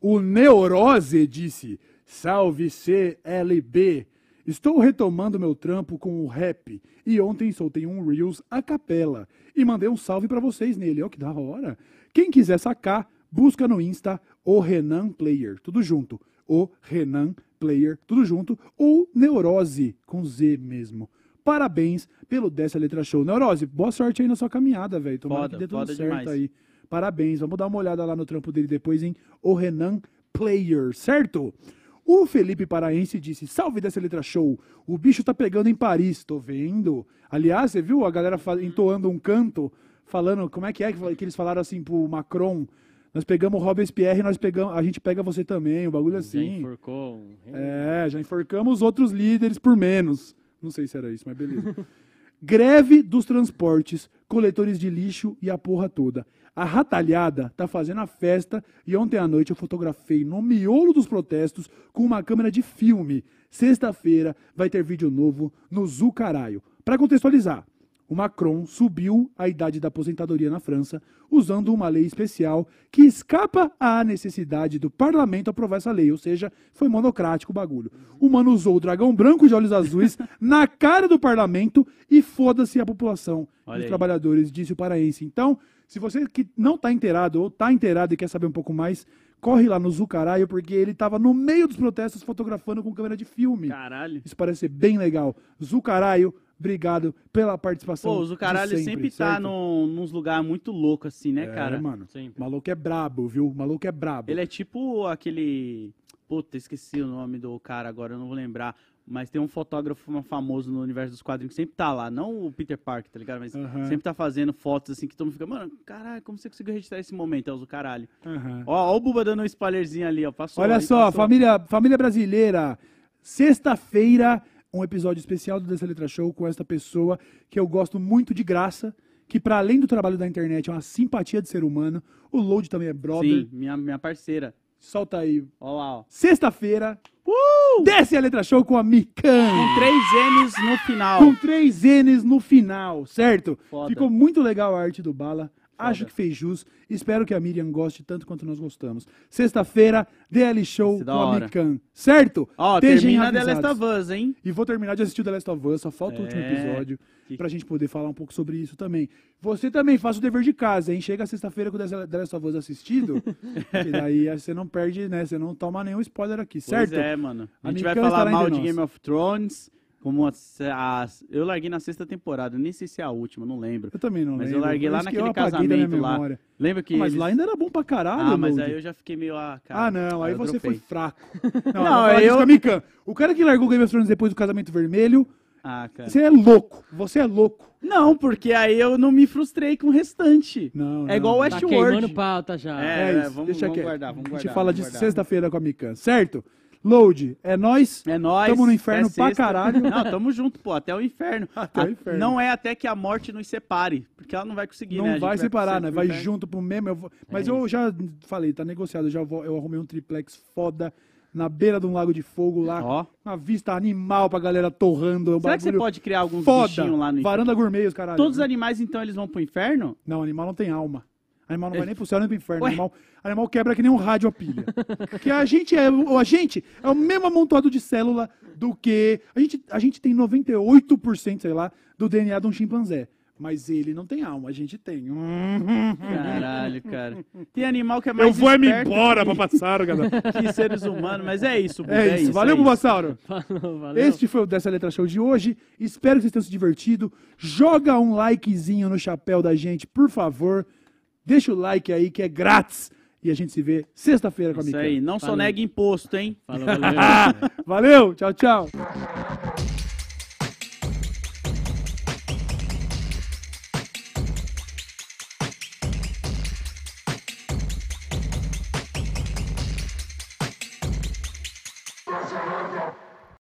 O Neurose disse: Salve CLB. Estou retomando meu trampo com o rap. E ontem soltei um Reels a capela. E mandei um salve pra vocês nele. Ó, que da hora. Quem quiser sacar, busca no Insta o Renan Player. Tudo junto. O Renan Player. Tudo junto. Ou Neurose, com Z mesmo. Parabéns pelo Dessa Letra Show. Neurose, boa sorte aí na sua caminhada, velho. Tomara Foda, que dê tudo certo demais. aí. Parabéns, vamos dar uma olhada lá no trampo dele depois em O Renan Player, certo? O Felipe Paraense disse: Salve dessa letra show. O bicho tá pegando em Paris, tô vendo. Aliás, você viu a galera entoando um canto, falando, como é que é que eles falaram assim pro Macron? Nós pegamos o Robespierre, nós pegamos, a gente pega você também, o bagulho Já assim. enforcou um- É, já enforcamos outros líderes por menos. Não sei se era isso, mas beleza. Greve dos transportes, coletores de lixo e a porra toda. A ratalhada tá fazendo a festa e ontem à noite eu fotografei no miolo dos protestos com uma câmera de filme. Sexta-feira vai ter vídeo novo no Zucaraio. Para contextualizar, o Macron subiu a idade da aposentadoria na França usando uma lei especial que escapa à necessidade do parlamento aprovar essa lei, ou seja, foi monocrático o bagulho. O mano usou o dragão branco de olhos azuis na cara do parlamento e foda-se a população dos trabalhadores, disse o paraense. Então, se você que não tá inteirado ou tá inteirado e quer saber um pouco mais, corre lá no Zucaraio, porque ele tava no meio dos protestos fotografando com câmera de filme. Caralho. Isso parece ser bem legal. Zucaraio, obrigado pela participação. Pô, o Zucaralho de sempre, tá certo? num, nos lugares muito loucos, assim, né, É, cara? mano. Sempre. O maluco é brabo, viu? O maluco é brabo. Ele é tipo aquele. Puta, esqueci o nome do cara agora, eu não vou lembrar. Mas tem um fotógrafo famoso no universo dos quadrinhos que sempre tá lá. Não o Peter Parker, tá ligado? Mas Aham. sempre tá fazendo fotos assim que todo mundo fica, mano, caralho, como você conseguiu registrar esse momento? É o caralho. Aham. Ó, ó o Buba dando um spoilerzinho ali, ó. Passou. Olha aí, só, passou. família, família brasileira. Sexta-feira, um episódio especial do Dessa Letra Show com esta pessoa que eu gosto muito de graça, que para além do trabalho da internet é uma simpatia de ser humano. O Load também é brother. Sim, minha, minha parceira. Solta aí. Ó lá, ó. Sexta-feira, desce a Letra Show com a Mikan. Com três N's no final. Com três N's no final, certo? Foda. Ficou muito legal a arte do Bala. Acho que fez jus. Espero que a Miriam goste tanto quanto nós gostamos. Sexta-feira, DL Show com a. Mikan. Certo? Ó, Estejam termina The avisados. Last of Us, hein? E vou terminar de assistir o The Last of Us, só falta o último É. episódio, Que- pra gente poder falar um pouco sobre isso também. Você também faça o dever de casa, hein? Chega sexta-feira com o The Last of Us assistido, e daí você não perde, né? Você não toma nenhum spoiler aqui, certo? Pois é, mano. A A gente vai Mikan falar estará mal entre de nós. Game of Thrones. Como as, as- eu larguei na sexta temporada, nem sei se é a última, não lembro. Eu também não Mas lembro. eu larguei lá naquele eu casamento lá. Lembra que. Ah, mas eles- lá ainda era bom pra caralho, Ah, mas aí eu já fiquei meio. Ah, cara, Ah, não, aí eu você dropei. foi fraco. Não, Não, eu- com a Mikan. O cara que largou o Game of Thrones depois do casamento vermelho, Ah, cara. você é louco. Você é louco. Não, porque aí eu não me frustrei com o restante. Não, É igual o Tá Westworld. queimando pauta já. É, É, isso. vamos- deixa vamos guardar, vamos A guardar, gente fala vamos disso sexta-feira com a Mikan, certo? Load, é nós. É nóis. Tamo no inferno até pra sexta. caralho. Não, tamo junto, pô, até o inferno. Até o A- inferno. Não é até que a morte nos separe, porque ela não vai conseguir, Não né? Gente vai separar, né? Vai inferno. junto pro mesmo. eu vou- Mas eu já falei, tá negociado. Já vou- eu arrumei um triplex foda na beira de um lago de fogo lá. Ó. Uma vista animal pra galera torrando. é um Será que você pode criar alguns foda. bichinhos lá no Varanda gourmet, os caralho. Todos os animais, então, eles vão pro inferno? Não, animal não tem alma. Animal não vai nem pro céu nem pro inferno. Ué? Animal, animal quebra que nem um rádio a pilha. que a gente é, o- a gente é o mesmo amontoado de célula do que a gente, a gente tem 98%, sei lá, do DNA de um chimpanzé. Mas ele não tem alma, a gente tem. Caralho, cara. Tem animal que é Eu mais vou é me embora, Papassaro, cara. que seres humanos, mas é isso, Buda, É isso. Valeu, é. Falou, valeu. Este foi o Dessa Letra Show de hoje. Espero que vocês tenham se divertido. Joga um likezinho no chapéu da gente, por favor. Deixa o like aí, que é grátis. E a gente se vê sexta-feira com a Isso Mica. aí, não Valeu. sonegue imposto, hein? Falou, valeu. Valeu, tchau, tchau.